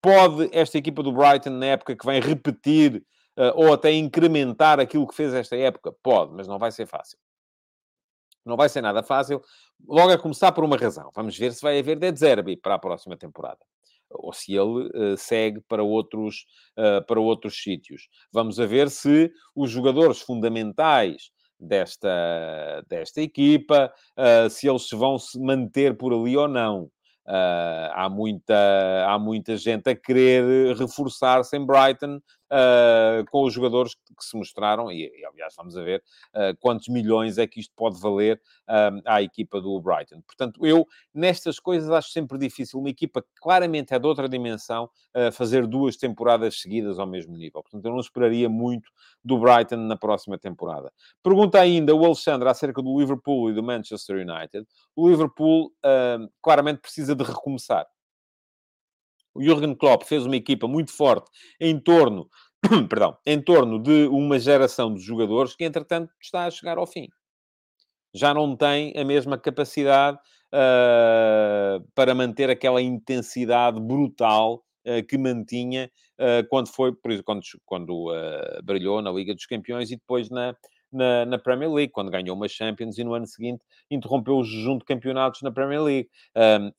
pode esta equipa do Brighton, na época que vem, repetir uh, ou até incrementar aquilo que fez esta época? Pode, mas não vai ser fácil. Não vai ser nada fácil. Logo a começar por uma razão. Vamos ver se vai haver De Zerbi para a próxima temporada ou se ele uh, segue para outros, uh, para outros sítios. Vamos a ver se os jogadores fundamentais desta, desta equipa, uh, se eles vão se manter por ali ou não. Há, muita, há muita gente a querer reforçar-se em Brighton uh, com os jogadores que, se mostraram, e, e, aliás vamos a ver uh, quantos milhões é que isto pode valer à equipa do Brighton. Portanto, eu nestas coisas acho sempre difícil uma equipa que claramente é de outra dimensão fazer duas temporadas seguidas ao mesmo nível. Portanto, eu não esperaria muito do Brighton na próxima temporada. Pergunta ainda o Alexandre acerca do Liverpool e do Manchester United. O Liverpool claramente precisa de recomeçar. O Jurgen Klopp fez uma equipa muito forte em torno, perdão, em torno de uma geração de jogadores que, entretanto, está a chegar ao fim. Já não tem a mesma capacidade uh, para manter aquela intensidade brutal uh, que mantinha uh, quando foi, por isso, quando, quando brilhou na Liga dos Campeões e depois na, na, na, Premier League, quando ganhou uma Champions e no ano seguinte interrompeu o jejum de campeonatos na Premier League.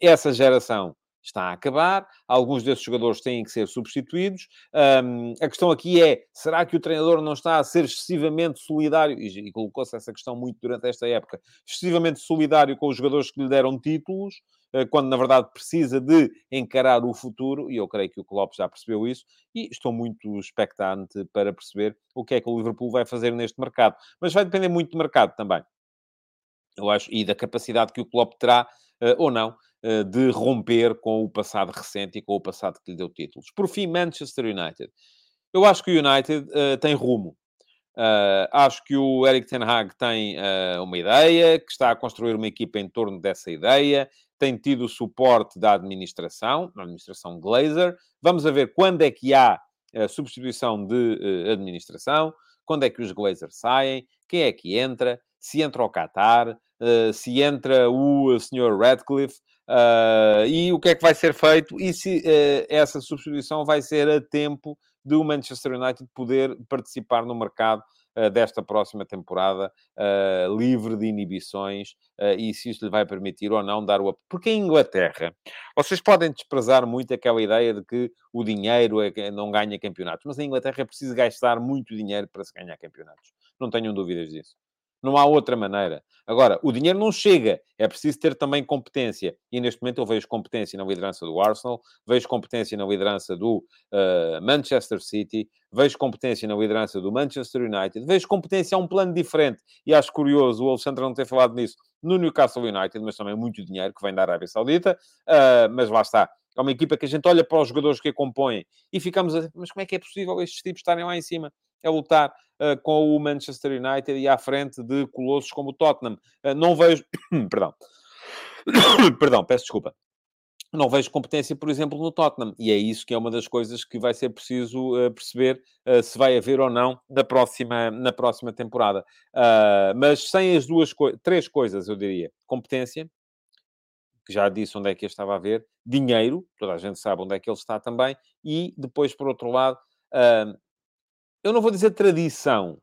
Essa geração está a acabar, alguns desses jogadores têm que ser substituídos. Um, a questão aqui é: será que o treinador não está a ser excessivamente solidário? E, e colocou-se essa questão muito durante esta época, excessivamente solidário com os jogadores que lhe deram títulos, uh, quando na verdade precisa de encarar o futuro, e eu creio que o Klopp já percebeu isso, e estou muito expectante para perceber o que é que o Liverpool vai fazer neste mercado. Mas vai depender muito do mercado também. Eu acho, e da capacidade que o Klopp terá, uh, ou não, eh, de romper com o passado recente e com o passado que lhe deu títulos. Por fim, Manchester United. Eu acho que o United uh, tem rumo. Uh, acho que o Eric Ten Hag tem uh, uma ideia, que está a construir uma equipa em torno dessa ideia, tem tido o suporte da administração, da administração Glazer. Vamos ver quando é que há a substituição de administração, quando é que os Glazers saem, quem é que entra, se entra o Qatar, se entra o Sr. Radcliffe, Uh, e o que é que vai ser feito e se uh, essa substituição vai ser a tempo de o Manchester United poder participar no mercado uh, desta próxima temporada livre de inibições e se isso lhe vai permitir ou não dar o Porque em Inglaterra, vocês podem desprezar muito aquela ideia de que o dinheiro é, não ganha campeonatos, mas em Inglaterra é preciso gastar muito dinheiro para se ganhar campeonatos. Não tenham dúvidas disso. Não há outra maneira. Agora, o dinheiro não chega. É preciso ter também competência. E neste momento eu vejo competência na liderança do Arsenal, vejo competência na liderança do uh, Manchester City, vejo competência na liderança do Manchester United, vejo competência a um plano diferente. E acho curioso o Alexandre não ter falado nisso no Newcastle United, mas também muito dinheiro que vem da Arábia Saudita. Uh, mas lá está. É uma equipa que a gente olha para os jogadores que a compõem e ficamos a... Mas como é que é possível estes tipos estarem lá em cima? É lutar com o Manchester United e à frente de colossos como o Tottenham. Uh, não vejo... Perdão. Perdão, peço desculpa não vejo competência, por exemplo, no Tottenham. E é isso que é uma das coisas que vai ser preciso uh, perceber uh, se vai haver ou não na próxima, na próxima temporada. Uh, mas sem as duas co três coisas, eu diria: competência, que já disse onde é que eu estava a ver, dinheiro, toda a gente sabe onde é que ele está também, e depois, por outro lado, eu não vou dizer tradição,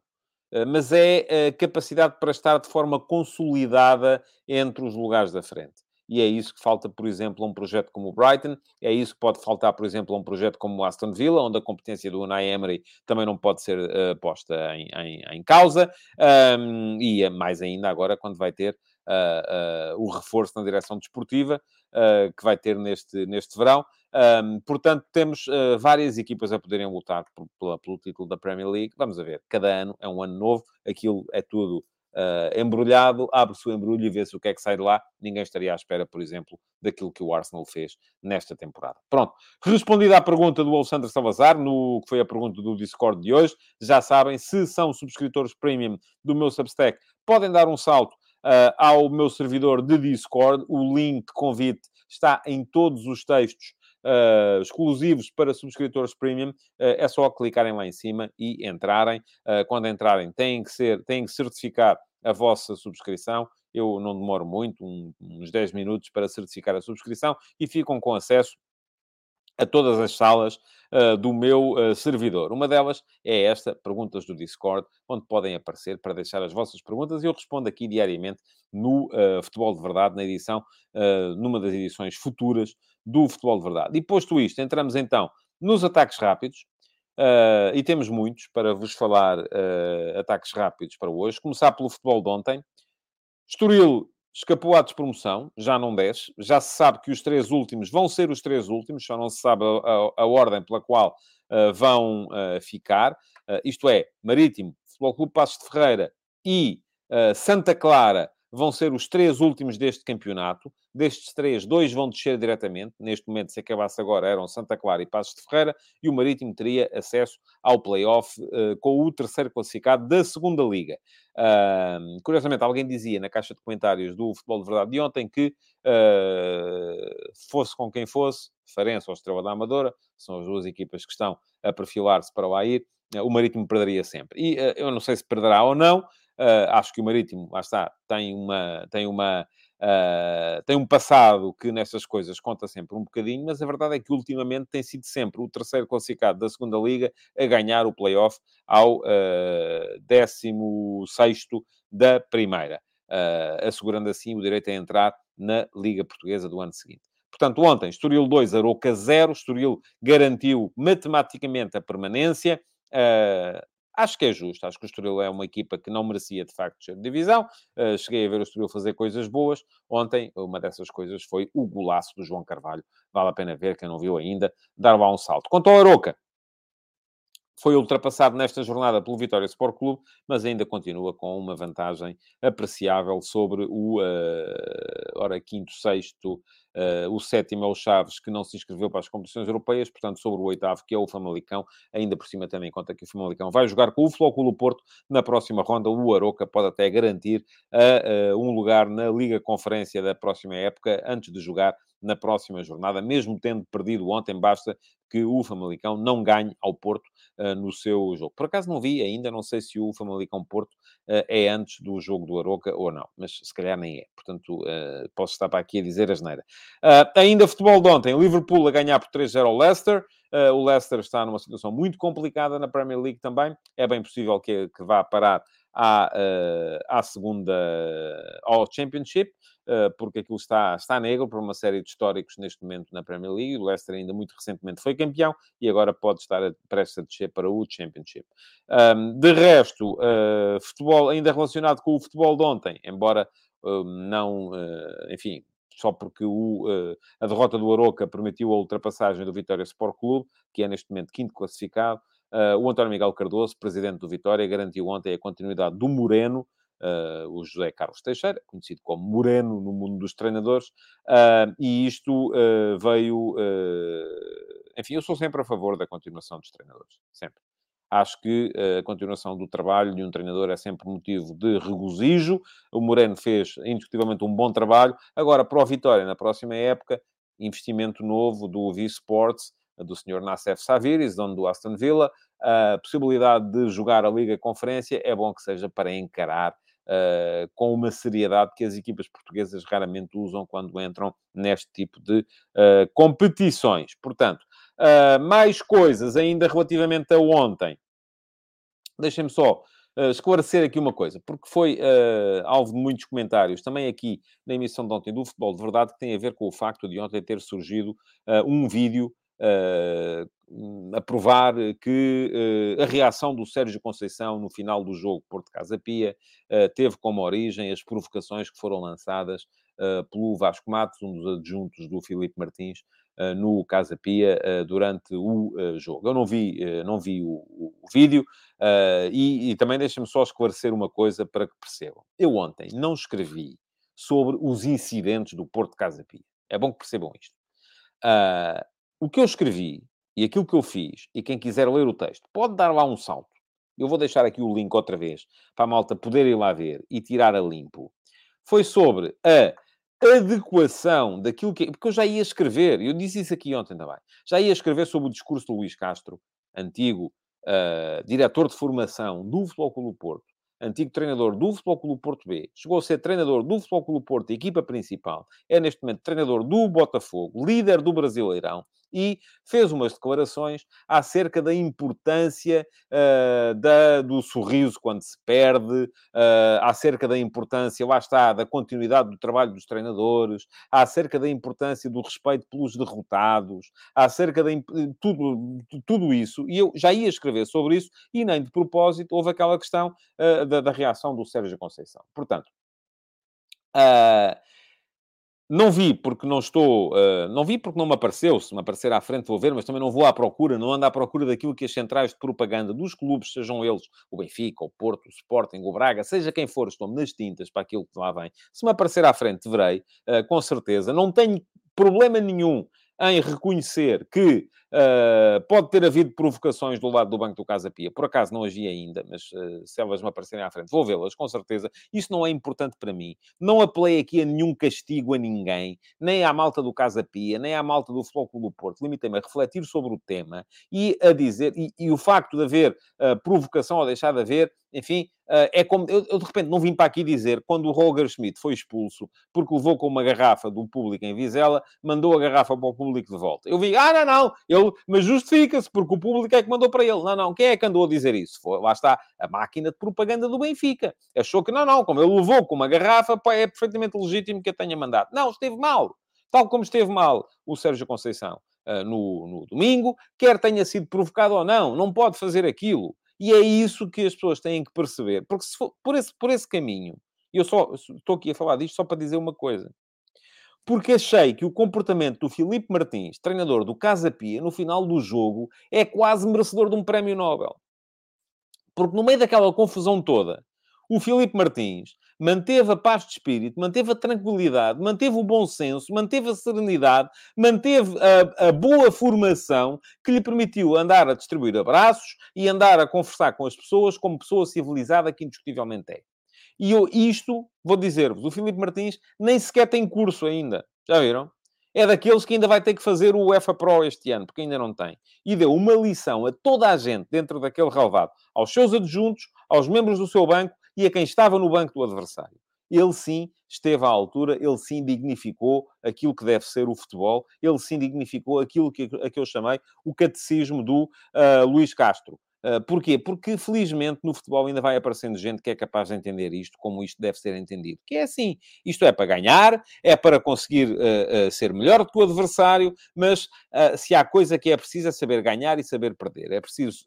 eh, mas é a capacidade para estar de forma consolidada entre os lugares da frente. e é isso que falta, por exemplo, a um projeto como o Brighton, é isso que pode faltar, por exemplo, a um projeto como o Aston Villa, onde a competência do Unai Emery também não pode ser uh, posta em, em, em causa, um, e é mais ainda agora quando vai ter uh, uh, o reforço na direção desportiva, que vai ter neste, neste verão. Um, portanto, temos uh, várias equipas a poderem lutar por, pela, pelo título da Premier League. Vamos ver, cada ano é um ano novo, aquilo é tudo uh, embrulhado, abre-se o embrulho e vê-se o que é que sai de lá. Ninguém estaria à espera, por exemplo, daquilo que o Arsenal fez nesta temporada. Pronto, respondida à pergunta do Alexandre Salazar, no que foi a pergunta do Discord de hoje, já sabem, se são subscritores premium do meu Substack, podem dar um salto uh, ao meu servidor de Discord. O link, convite, está em todos os textos uh, exclusivos para subscritores premium, uh, é só clicarem lá em cima e entrarem. Uh, quando entrarem, têm que, ser, têm que certificar a vossa subscrição. Eu não demoro muito, um, uns 10 minutos para certificar a subscrição e ficam com acesso a todas as salas uh, do meu uh, servidor. Uma delas é esta, perguntas do Discord, onde podem aparecer para deixar as vossas perguntas e eu respondo aqui diariamente no uh, Futebol de Verdade, na edição, numa das edições futuras do Futebol de Verdade. E posto isto, entramos então nos ataques rápidos. e temos muitos para vos falar ataques rápidos para hoje. Começar pelo futebol de ontem. Estoril escapou à despromoção, já não desce. Já se sabe que os três últimos vão ser os três últimos, só não se sabe a, a, a ordem pela qual uh, vão uh, ficar. Uh, isto é, Marítimo, Futebol Clube Passos de Ferreira e Santa Clara vão ser os três últimos deste campeonato. Destes três, dois vão descer diretamente. Neste momento, se acabasse agora, eram Santa Clara e Passos de Ferreira. E o Marítimo teria acesso ao play-off uh, com o terceiro classificado da segunda Liga. Uh, curiosamente, alguém dizia na caixa de comentários do Futebol de Verdade de ontem que, uh, fosse com quem fosse, Farense ou Estrela da Amadora, são as duas equipas que estão a perfilar-se para lá ir, o Marítimo perderia sempre. E eu não sei se perderá ou não, acho que o Marítimo, lá está, tem uma, tem uma, uh, tem um passado que nessas coisas conta sempre um bocadinho, mas a verdade é que ultimamente tem sido sempre o terceiro classificado da segunda Liga a ganhar o play-off ao uh, 16 da primeira, uh, assegurando assim o direito a entrar na Liga Portuguesa do ano seguinte. Portanto, ontem, Estoril 2, Aroca 0. Estoril garantiu matematicamente a permanência. Uh, Acho que é justo. Acho que o Estoril é uma equipa que não merecia, de facto, ser de divisão. Uh, cheguei a ver o Estoril fazer coisas boas. Ontem, uma dessas coisas foi o golaço do João Carvalho. Vale a pena ver, quem não viu ainda, dar lá um salto. Quanto ao Aroca, foi ultrapassado nesta jornada pelo Vitória Sport Clube, mas ainda continua com uma vantagem apreciável sobre o, uh, ora, quinto, sexto, uh, o sétimo é o Chaves, que não se inscreveu para as competições europeias, portanto, sobre o oitavo, que é o Famalicão, ainda por cima tendo em conta que o Famalicão vai jogar com o Flóculo Porto na próxima ronda, o Aroca pode até garantir uh, um lugar na Liga Conferência da próxima época, antes de jogar na próxima jornada, mesmo tendo perdido ontem, basta que o Famalicão não ganhe ao Porto uh, no seu jogo. Por acaso não vi ainda, não sei se o Famalicão Porto uh, é antes do jogo do Aroca ou não, mas se calhar nem é. Portanto, uh, posso estar para aqui a dizer a geneira. ainda futebol de ontem, Liverpool a ganhar por 3-0 ao Leicester. o Leicester está numa situação muito complicada na Premier League também. É bem possível que, que vá parar à, à segunda, ao Championship. Eh, porque aquilo está, está negro por uma série de históricos neste momento na Premier League. O Leicester ainda muito recentemente foi campeão e agora pode estar prestes a descer para o Championship. de resto, uh, futebol ainda relacionado com o futebol de ontem, embora uh, não, uh, enfim, só porque o, a derrota do Aroca permitiu a ultrapassagem do Vitória Sport Clube, que é neste momento quinto classificado. o António Miguel Cardoso, presidente do Vitória, garantiu ontem a continuidade do Moreno, uh, o José Carlos Teixeira, conhecido como Moreno no mundo dos treinadores, uh, e isto uh, veio. enfim, eu sou sempre a favor da continuação dos treinadores, sempre. Acho que a continuação do trabalho de um treinador é sempre motivo de regozijo. O Moreno fez, indiscutivelmente, um bom trabalho. Agora, para o Vitória, na próxima época, investimento novo do V-Sports, do senhor Nassef Saviris, dono do Aston Villa, a possibilidade de jogar a Liga Conferência, é bom que seja para encarar uh, com uma seriedade que as equipas portuguesas raramente usam quando entram neste tipo de uh, competições. Portanto, uh, mais coisas ainda relativamente a ontem. Deixem-me só uh, esclarecer aqui uma coisa, porque foi uh, alvo de muitos comentários, também aqui na emissão de ontem do Futebol de Verdade, que tem a ver com o facto de ontem ter surgido um vídeo a provar que a reação do Sérgio Conceição no final do jogo Porto Casa Pia teve como origem as provocações que foram lançadas pelo Vasco Matos, um dos adjuntos do Filipe Martins, no Casa Pia durante o jogo. Eu não vi, não vi o, o vídeo e, e também deixem-me só esclarecer uma coisa para que percebam. Eu ontem não escrevi sobre os incidentes do Porto Casa Pia. É bom que percebam isto. O que eu escrevi e aquilo que eu fiz, e quem quiser ler o texto, pode dar lá um salto. Eu vou deixar aqui o link outra vez para a malta poder ir lá ver e tirar a limpo. Foi sobre a adequação daquilo que. Porque eu já ia escrever, eu disse isso aqui ontem também, já ia escrever sobre o discurso do Luís Castro, antigo uh, diretor de formação do Futebol Clube Porto, antigo treinador do Futebol Clube Porto B, chegou a ser treinador do Futebol Clube Porto, equipa principal, é neste momento treinador do Botafogo, líder do Brasileirão, e fez umas declarações acerca da importância uh, da, do sorriso quando se perde, uh, acerca da importância, lá está, da continuidade do trabalho dos treinadores, acerca da importância do respeito pelos derrotados, acerca de tudo, tudo isso. E eu já ia escrever sobre isso e nem de propósito houve aquela questão uh, da, da, reação do Sérgio Conceição. Portanto, Uh, não vi porque não estou, uh, não vi porque não me apareceu. Se me aparecer à frente vou ver, mas também não vou à procura, não ando à procura daquilo que as centrais de propaganda dos clubes, sejam eles o Benfica, o Porto, o Sporting, o Braga, seja quem for, estou nas tintas para aquilo que lá vem. Se me aparecer à frente, verei, uh, com certeza. Não tenho problema nenhum em reconhecer que uh, pode ter havido provocações do lado do Banco do Casa Pia. Por acaso não agi ainda, mas uh, se elas me aparecerem à frente, vou vê-las, com certeza. Isso não é importante para mim. Não apelei aqui a nenhum castigo a ninguém, nem à malta do Casa Pia, nem à malta do Futebol Clube do Porto. Limitei-me a refletir sobre o tema e a dizer, e, e o facto de haver uh, provocação ou deixar de haver, enfim, é como eu, eu, de repente não vim para aqui dizer quando o Roger Schmidt foi expulso porque levou com uma garrafa do público em Vizela, mandou a garrafa para o público de volta. Eu vi, ah, não, não, ele, mas justifica-se porque o público é que mandou para ele. Não, não, quem é que andou a dizer isso? Foi, lá está a máquina de propaganda do Benfica. Achou que não, não, como ele levou com uma garrafa, é perfeitamente legítimo que a tenha mandado. Não, esteve mal. Tal como esteve mal o Sérgio Conceição uh, no, no domingo, quer tenha sido provocado ou não, não pode fazer aquilo. E é isso que as pessoas têm que perceber. Porque se for por esse, por esse caminho, eu só estou aqui a falar disto só para dizer uma coisa. Porque achei que o comportamento do Filipe Martins, treinador do Casa Pia, no final do jogo, é quase merecedor de um prémio Nobel. Porque no meio daquela confusão toda, o Filipe Martins manteve a paz de espírito, manteve a tranquilidade, manteve o bom senso, manteve a serenidade, manteve a, a, boa formação que lhe permitiu andar a distribuir abraços e andar a conversar com as pessoas como pessoa civilizada que indiscutivelmente é. E eu, isto, vou dizer-vos, o Filipe Martins nem sequer tem curso ainda. Já viram? É daqueles que ainda vai ter que fazer o UEFA Pro este ano, porque ainda não tem. E deu uma lição a toda a gente dentro daquele relevado, aos seus adjuntos, aos membros do seu banco e a quem estava no banco do adversário. Ele sim esteve à altura, ele sim dignificou aquilo que deve ser o futebol, ele sim dignificou aquilo que, a que eu chamei o catecismo do uh, Luís Castro. Uh, porquê? Porque, felizmente, no futebol ainda vai aparecendo gente que é capaz de entender isto como isto deve ser entendido. Que é assim, isto é para ganhar, é para conseguir uh, uh, ser melhor do que o adversário, mas se há coisa que é preciso é saber ganhar e saber perder. É preciso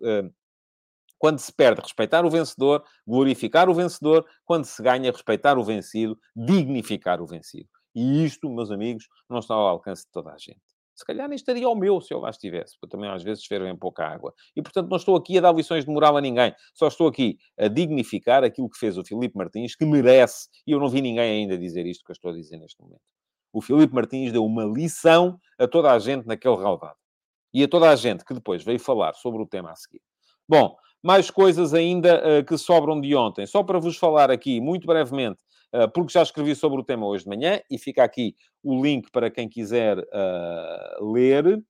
quando se perde, respeitar o vencedor, glorificar o vencedor. Quando se ganha, respeitar o vencido, dignificar o vencido. E isto, meus amigos, não está ao alcance de toda a gente. Se calhar nem estaria ao meu se eu lá estivesse, porque também às vezes fervo em pouca água. E, portanto, não estou aqui a dar lições de moral a ninguém. Só estou aqui a dignificar aquilo que fez o Filipe Martins, que merece, e eu não vi ninguém ainda dizer isto que eu estou a dizer neste momento. O Filipe Martins deu uma lição a toda a gente naquele relvado. E a toda a gente que depois veio falar sobre o tema a seguir. Bom, mais coisas ainda uh, que sobram de ontem. Só para vos falar aqui, muito brevemente, porque já escrevi sobre o tema hoje de manhã, e fica aqui o link para quem quiser uh, ler.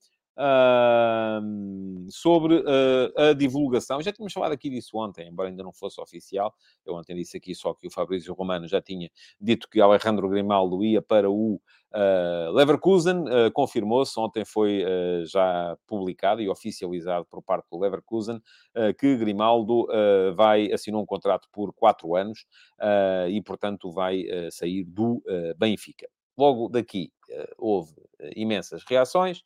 Sobre uh, a divulgação. Já tínhamos falado aqui disso ontem, embora ainda não fosse oficial. Eu ontem disse aqui só que o Fabrício Romano já tinha dito que Alejandro Grimaldo ia para o Uh, Leverkusen uh, confirmou-se, ontem foi já publicado e oficializado por parte do Leverkusen que Grimaldo vai assinou um contrato por quatro anos e, portanto, vai sair do Benfica. Logo daqui houve imensas reações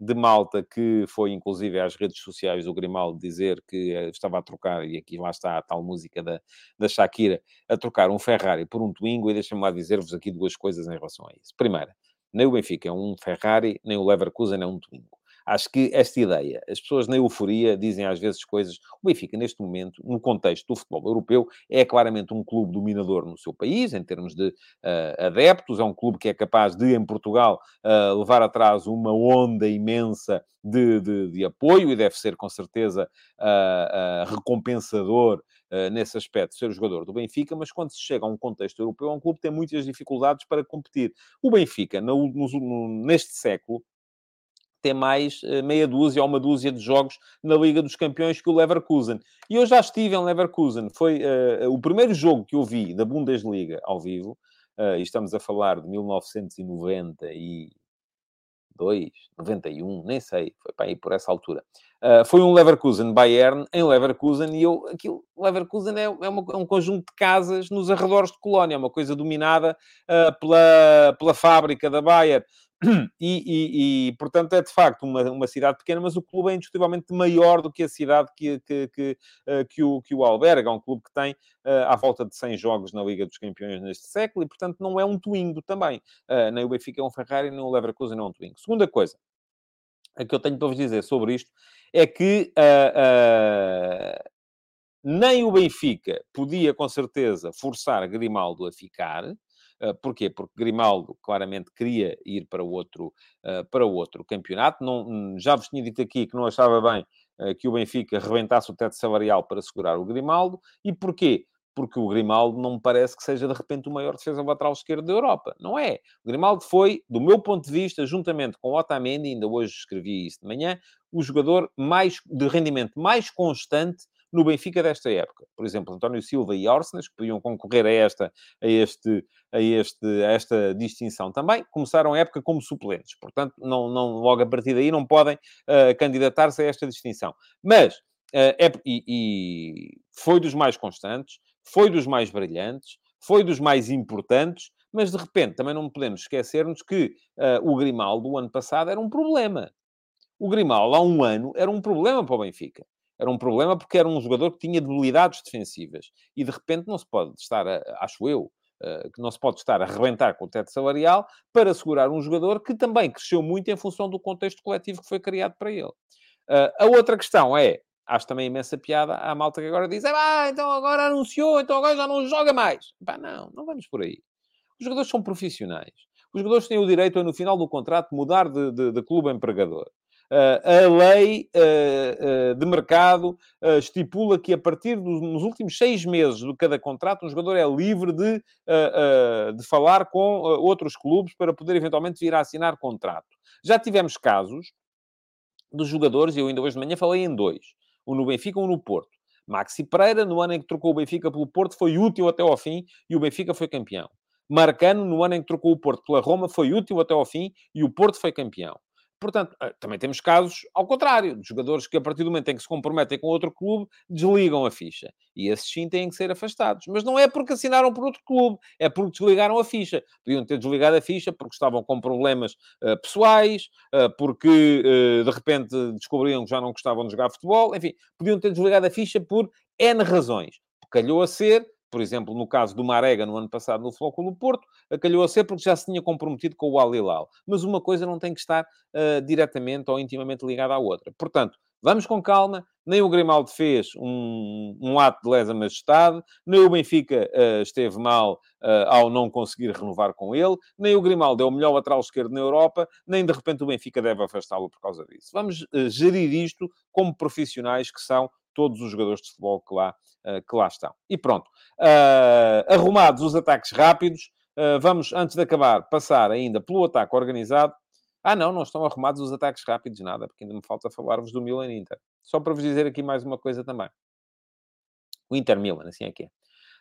de malta que foi inclusive às redes sociais do Grimaldo dizer que eh, estava a trocar, e aqui lá está a tal música da, da Shakira, a trocar um Ferrari por um Twingo, e deixa-me lá dizer-vos aqui duas coisas em relação a isso. Primeira, nem o Benfica é um Ferrari, nem o Leverkusen é um Twingo. Acho que esta ideia, as pessoas na euforia dizem às vezes coisas. O Benfica, neste momento, no contexto do futebol europeu, é claramente um clube dominador no seu país, em termos de uh, adeptos. É um clube que é capaz de, em Portugal, uh, levar atrás uma onda imensa de, de, de, apoio e deve ser, com certeza, uh, recompensador nesse aspecto, ser o jogador do Benfica, mas quando se chega a um contexto europeu, é um clube que tem muitas dificuldades para competir. O Benfica, no, no, neste século, ter mais eh, meia dúzia ou uma dúzia de jogos na Liga dos Campeões que o Leverkusen. E eu já estive em Leverkusen. Foi uh, o primeiro jogo que eu vi da Bundesliga ao vivo, uh, e estamos a falar de 1992, 91, nem sei, foi para aí por essa altura. Uh, foi um Leverkusen-Bayern em Leverkusen, e eu, aquilo, Leverkusen é, é, uma, é, um conjunto de casas nos arredores de Colónia, é uma coisa dominada pela, pela fábrica da Bayer. E, e, e, portanto, é de facto uma, uma cidade pequena, mas o clube é indiscutivelmente maior do que a cidade que, que, que, uh, que, o, que o alberga. É um clube que tem uh, à volta de 100 jogos na Liga dos Campeões neste século e, portanto, não é um Twingo também. Uh, nem o Benfica é um Ferrari, nem o Leverkusen é um Twingo. Segunda coisa a que eu tenho para vos dizer sobre isto é que nem o Benfica podia, com certeza, forçar Grimaldo a ficar ah, porquê? Porque Grimaldo claramente queria ir para outro, ah, para outro campeonato. Não, hum, já vos tinha dito aqui que não achava bem ah, que o Benfica rebentasse o teto salarial para segurar o Grimaldo. E porquê? Porque o Grimaldo não me parece que seja de repente o maior defesa lateral esquerdo da Europa. Não é. O Grimaldo foi, do meu ponto de vista, juntamente com o Otamendi, ainda hoje escrevi isso de manhã, o jogador mais de rendimento mais constante no Benfica desta época. Por exemplo, António Silva e Orsenas, que podiam concorrer a esta, a, este, a, este, a esta distinção também, começaram a época como suplentes. Portanto, não, não, logo a partir daí não podem uh, candidatar-se a esta distinção. Mas, uh, é, e, e foi dos mais constantes, foi dos mais brilhantes, foi dos mais importantes, mas de repente também não podemos esquecermos que uh, o Grimaldo, o ano passado, era um problema. O Grimaldo, há um ano, era um problema para o Benfica. Era um problema porque era um jogador que tinha debilidades defensivas. E de repente não se pode estar, a, acho eu, uh, que não se pode estar a arrebentar com o teto salarial para segurar um jogador que também cresceu muito em função do contexto coletivo que foi criado para ele. Uh, a outra questão é, acho também imensa piada, a malta que agora diz, ah, então agora anunciou, então agora já não joga mais. Bah, não, não vamos por aí. Os jogadores são profissionais. Os jogadores têm o direito no final do contrato, mudar de, de, de clube empregador. Uh, a lei uh, uh, de mercado estipula que a partir dos últimos seis meses de cada contrato, um jogador é livre de, de falar com outros clubes para poder eventualmente vir a assinar contrato. Já tivemos casos dos jogadores, e eu ainda hoje de manhã falei em dois, um no Benfica e um no Porto. Maxi Pereira, no ano em que trocou o Benfica pelo Porto, foi útil até ao fim e o Benfica foi campeão. Marcano, no ano em que trocou o Porto pela Roma, foi útil até ao fim e o Porto foi campeão. Portanto, eh, também temos casos ao contrário, de jogadores que a partir do momento em que se comprometem com outro clube, desligam a ficha. E esses sim têm que ser afastados. Mas não é porque assinaram por outro clube, é porque desligaram a ficha. Podiam ter desligado a ficha porque estavam com problemas uh, pessoais, uh, porque uh, de repente descobriam que já não gostavam de jogar futebol, enfim, podiam ter desligado a ficha por N razões. Calhou a ser por exemplo, no caso do Marega, no ano passado, no Flóculo Porto, calhou a ser porque já se tinha comprometido com o Al Hilal. Mas uma coisa não tem que estar uh, diretamente ou intimamente ligada à outra. Portanto, vamos com calma. Nem o Grimaldo fez um, um ato de lesa majestade, nem o Benfica uh, esteve mal uh, ao não conseguir renovar com ele, nem o Grimaldo é o melhor lateral esquerdo na Europa, nem de repente o Benfica deve afastá-lo por causa disso. Vamos gerir isto como profissionais que são todos os jogadores de futebol que lá, uh, que lá estão. E pronto. Uh, arrumados os ataques rápidos, uh, vamos, antes de acabar, passar ainda pelo ataque organizado. Ah, não, não estão arrumados os ataques rápidos, nada, porque ainda me falta falar-vos do Milan Inter. Só para vos dizer aqui mais uma coisa também. O Inter Milan, assim é que é.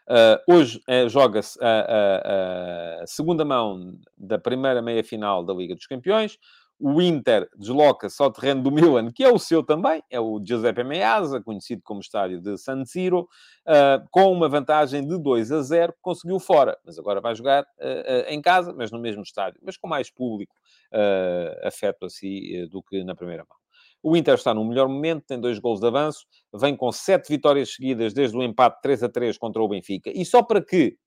Uh, hoje uh, joga-se a, a, a, segunda mão da primeira meia-final da Liga dos Campeões. O Inter desloca-se ao terreno do Milan, que é o seu também, é o Giuseppe Meazza, conhecido como estádio de San Siro, uh, com uma vantagem de 2 a 0, que conseguiu fora. Mas agora vai jogar em casa, mas no mesmo estádio, mas com mais público, afeto assim, do que na primeira mão. O Inter está no melhor momento, tem dois gols de avanço, vem com sete vitórias seguidas desde o empate 3 a 3 contra o Benfica. E só para que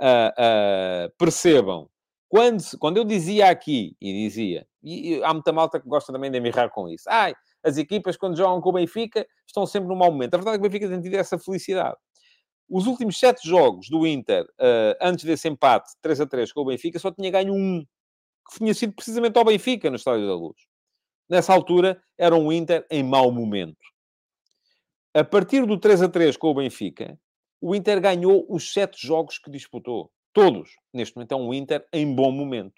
uh, uh, percebam, quando, quando eu dizia aqui, e dizia, e, e há muita malta que gosta também de emirrar com isso, ai, as equipas quando jogam com o Benfica estão sempre num mau momento. A verdade é que o Benfica tem tido essa felicidade. Os últimos sete jogos do Inter, uh, antes desse empate 3 a 3 com o Benfica, só tinha ganho um, que tinha sido precisamente ao Benfica, no Estádio da Luz nessa altura, era um Inter em mau momento. A partir do 3 a 3 com o Benfica, o Inter ganhou os sete jogos que disputou. Todos. Neste momento é um Inter em bom momento.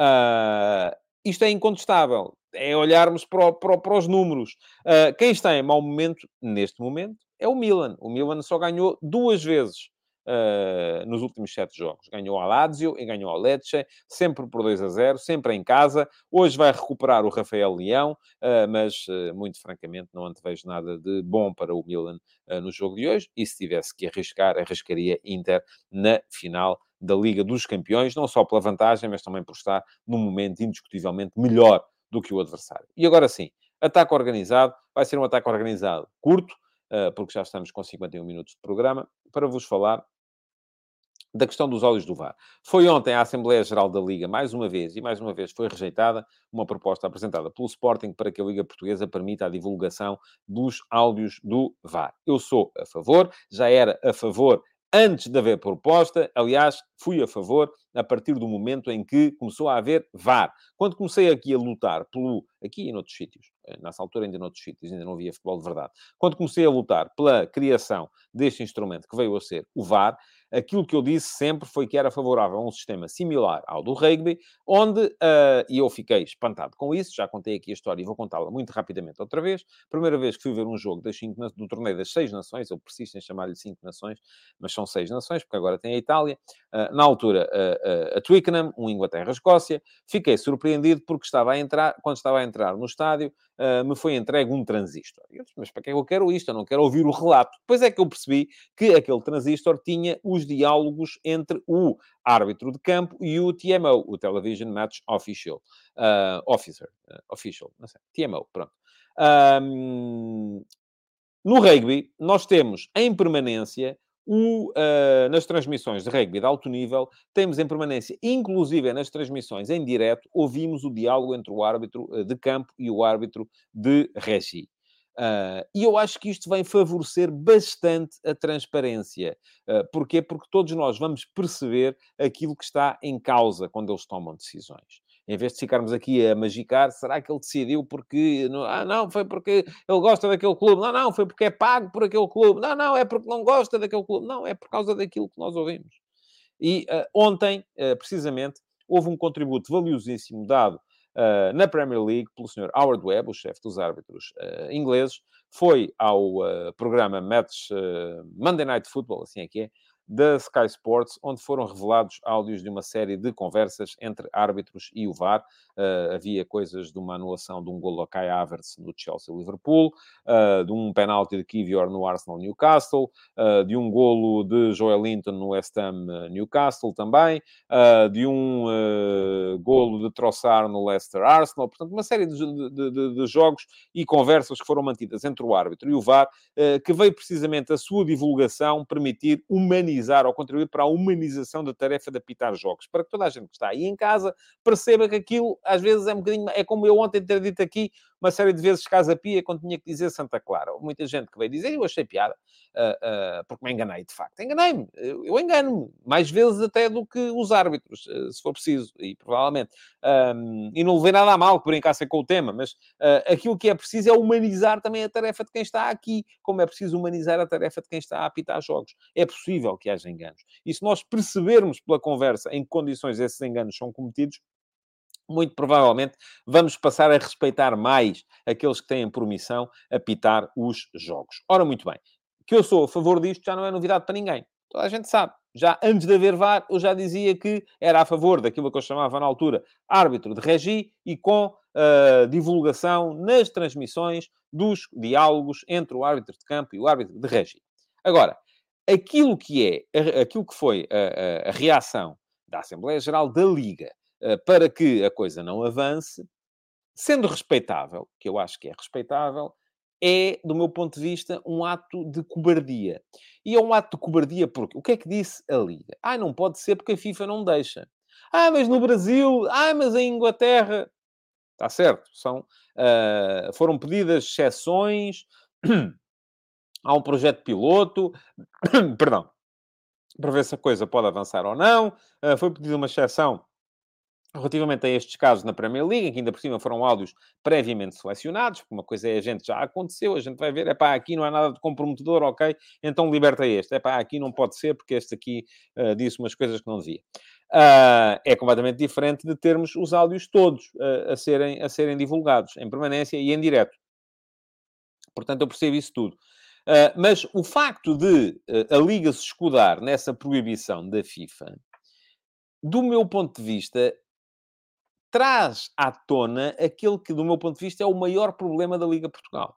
Uh, isto é incontestável. É olharmos para, para, para os números. Uh, quem está em mau momento, neste momento, é o Milan. O Milan só ganhou duas vezes uh, nos últimos sete jogos. Ganhou a Lazio e ganhou a Lecce, sempre por 2 a 0, sempre em casa. Hoje vai recuperar o Rafael Leão, uh, mas, uh, muito francamente, não antevejo nada de bom para o Milan no jogo de hoje. E se tivesse que arriscar, arriscaria Inter na final da Liga dos Campeões, não só pela vantagem, mas também por estar num momento indiscutivelmente melhor do que o adversário. E agora sim, ataque organizado, vai ser um ataque organizado curto, porque já estamos com 51 minutos de programa, para vos falar da questão dos olhos do VAR. Foi ontem à Assembleia Geral da Liga, mais uma vez, e mais uma vez foi rejeitada uma proposta apresentada pelo Sporting para que a Liga Portuguesa permita a divulgação dos áudios do VAR. Eu sou a favor, já era a favor antes de haver proposta. Aliás, fui a favor a partir do momento em que começou a haver VAR. Quando comecei aqui a lutar pelo. aqui e noutros sítios, eh, nessa altura ainda noutros sítios, ainda não havia futebol de verdade. Quando comecei a lutar pela criação deste instrumento que veio a ser o VAR, aquilo que eu disse sempre foi que era favorável a um sistema similar ao do rugby, onde, uh, e eu fiquei espantado com isso, já contei aqui a história e vou contá-la muito rapidamente outra vez. Primeira vez que fui ver um jogo das cinco, do torneio das seis nações, eu persisto em chamar-lhe cinco nações, mas são seis nações, porque agora tem a Itália. Uh, na altura, uh, a Twickenham, um Inglaterra-Escócia. Fiquei surpreendido porque estava a entrar, quando estava a entrar no estádio, uh, me foi entregue um transistor. Eu disse, mas para que é que eu quero isto? Eu não quero ouvir o relato. Depois é que eu percebi que aquele transistor tinha os diálogos entre o árbitro de campo e o TMO, o Television Match Official. Uh, officer. Uh, official, não sei. TMO, pronto. Um, no rugby, nós temos em permanência o, uh, nas transmissões de rugby de alto nível, temos em permanência, inclusive nas transmissões em direto, ouvimos o diálogo entre o árbitro uh, de campo e o árbitro de regi. Uh, e eu acho que isto vai favorecer bastante a transparência. Uh, porquê? Porque todos nós vamos perceber aquilo que está em causa quando eles tomam decisões em vez de ficarmos aqui a magicar, será que ele decidiu porque. Ah, não, foi porque ele gosta daquele clube. Não, não, foi porque é pago por aquele clube. Não, não, é porque não gosta daquele clube. Não, é por causa daquilo que nós ouvimos. E uh, ontem, uh, precisamente, houve um contributo valiosíssimo dado uh, na Premier League pelo Sr. Howard Webb, o chefe dos árbitros ingleses. Foi ao programa Match Monday Night Football, assim é que é, da Sky Sports, onde foram revelados áudios de uma série de conversas entre árbitros e o VAR. Uh, havia coisas de uma anulação de um gol a Kai Havertz no Chelsea-Liverpool, uh, de um penalti de Kivior no Arsenal-Newcastle, uh, de um golo de Joel Linton no West Ham-Newcastle também, de um golo de Trossard no Leicester-Arsenal. Portanto, uma série de, de, de, de, jogos e conversas que foram mantidas entre o árbitro e o VAR, que veio precisamente a sua divulgação permitir humanizar humanizar ou contribuir para a humanização da tarefa de apitar jogos, para que toda a gente que está aí em casa perceba que aquilo às vezes é um bocadinho. É como eu ontem ter dito aqui uma série de vezes Casa Pia quando tinha que dizer Santa Clara. Muita gente que veio dizer, eu achei piada, uh, uh, porque me enganei de facto. Enganei-me, eu, eu engano-me, mais vezes até do que os árbitros, uh, se for preciso, e provavelmente. Um, e não levei nada a mal que brincassem com o tema, mas aquilo que é preciso é humanizar também a tarefa de quem está aqui, como é preciso humanizar a tarefa de quem está a apitar jogos. É possível que haja enganos. E se nós percebermos pela conversa em que condições esses enganos são cometidos, muito provavelmente vamos passar a respeitar mais aqueles que têm por missão apitar os jogos. Ora, muito bem, que eu sou a favor disto já não é novidade para ninguém. Toda a gente sabe. Já antes de haver VAR, eu já dizia que era a favor daquilo que eu chamava na altura árbitro de regi e com uh, divulgação nas transmissões dos diálogos entre o árbitro de campo e o árbitro de regi. Agora, aquilo que é, aquilo que foi a, a, a reação da Assembleia Geral da Liga para que a coisa não avance, sendo respeitável, que eu acho que é respeitável, é, do meu ponto de vista, um ato de cobardia. E é um ato de cobardia porque o que é que disse a Liga? Ah, não pode ser porque a FIFA não deixa. Ah, mas no Brasil, ah, mas em Inglaterra. Está certo, são, uh, foram pedidas exceções, há um projeto piloto, perdão, para ver se a coisa pode avançar ou não. Uh, foi pedida uma exceção Relativamente a estes casos na Premier League, que ainda por cima foram áudios previamente selecionados, porque uma coisa é a gente já aconteceu, a gente vai ver, é pá, aqui não há nada de comprometedor, ok, então liberta este, é pá, aqui não pode ser, porque este aqui uh, disse umas coisas que não devia. Uh, é completamente diferente de termos os áudios todos uh, a, serem, a serem divulgados em permanência e em direto. Portanto, eu percebo isso tudo. Uh, mas o facto de a Liga se escudar nessa proibição da FIFA, do meu ponto de vista, traz à tona aquele que, do meu ponto de vista, é o maior problema da Liga Portugal.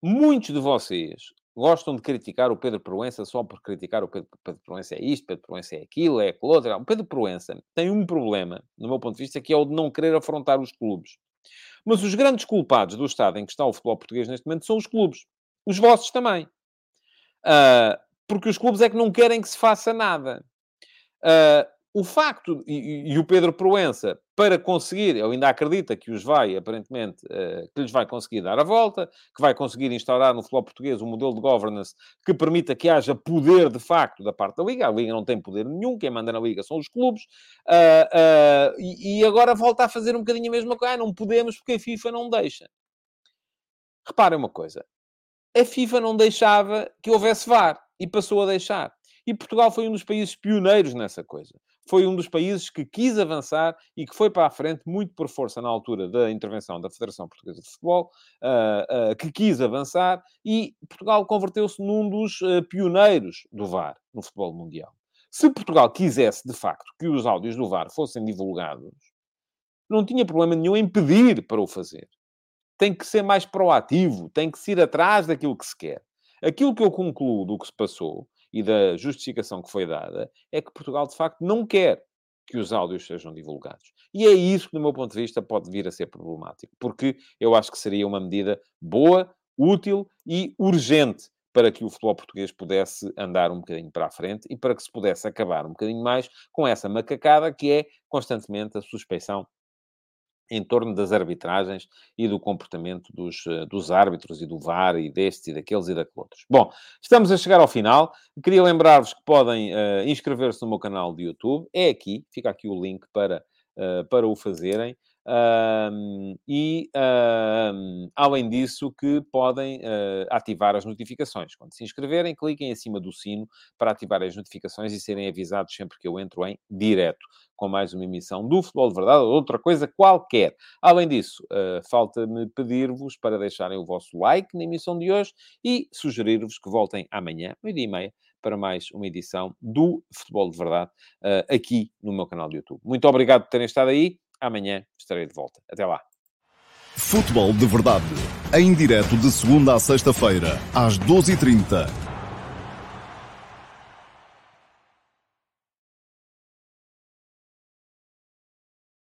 Muitos de vocês gostam de criticar o Pedro Proença só por criticar o Pedro, Pedro Proença é isto, Pedro Proença é aquilo, é aquilo outro. O Pedro Proença tem um problema, no meu ponto de vista, que é o de não querer afrontar os clubes. Mas os grandes culpados do estado em que está o futebol português neste momento são os clubes. Os vossos também. Uh, porque os clubes é que não querem que se faça nada. Uh, o facto, e, e, o Pedro Proença, para conseguir, ele ainda acredita que os vai, aparentemente, uh, que lhes vai conseguir dar a volta, que vai conseguir instaurar no futebol português um modelo de governance que permita que haja poder de facto da parte da Liga. A Liga não tem poder nenhum, quem manda na Liga são os clubes, uh, uh, e, e, agora volta a fazer um bocadinho a mesma coisa. Ah, não podemos porque a FIFA não deixa. Reparem uma coisa, a FIFA não deixava que houvesse VAR e passou a deixar. E Portugal foi um dos países pioneiros nessa coisa foi um dos países que quis avançar e que foi para a frente muito por força na altura da intervenção da Federação Portuguesa de Futebol, uh, uh, que quis avançar e Portugal converteu-se num dos uh, pioneiros do VAR no futebol mundial. Se Portugal quisesse, de facto, que os áudios do VAR fossem divulgados, não tinha problema nenhum em pedir para o fazer. Tem que ser mais proativo, tem que se ir atrás daquilo que se quer. Aquilo que eu concluo do que se passou e da justificação que foi dada é que Portugal, de facto, não quer que os áudios sejam divulgados. E é isso que, do meu ponto de vista, pode vir a ser problemático, porque eu acho que seria uma medida boa, útil e urgente para que o futebol português pudesse andar um bocadinho para a frente e para que se pudesse acabar um bocadinho mais com essa macacada que é constantemente a suspeição em torno das arbitragens e do comportamento dos, eh, dos árbitros e do VAR e destes e daqueles e daqueles outros. Bom, estamos a chegar ao final. Queria lembrar-vos que podem uh, inscrever-se no meu canal de YouTube. É aqui, fica aqui o link para, uh, para o fazerem. Um, e, um, além disso, que podem uh, ativar as notificações. Quando se inscreverem, cliquem acima do sino para ativar as notificações e serem avisados sempre que eu entro em direto com mais uma emissão do Futebol de Verdade ou outra coisa qualquer. Além disso, uh, falta-me pedir-vos para deixarem o vosso like na emissão de hoje e sugerir-vos que voltem amanhã, meio-dia e meia, para mais uma edição do Futebol de Verdade uh, aqui no meu canal de YouTube. Muito obrigado por terem estado aí. Amanhã estarei de volta. Até lá. Futebol de Verdade. Em direto de segunda a sexta-feira, às 12h30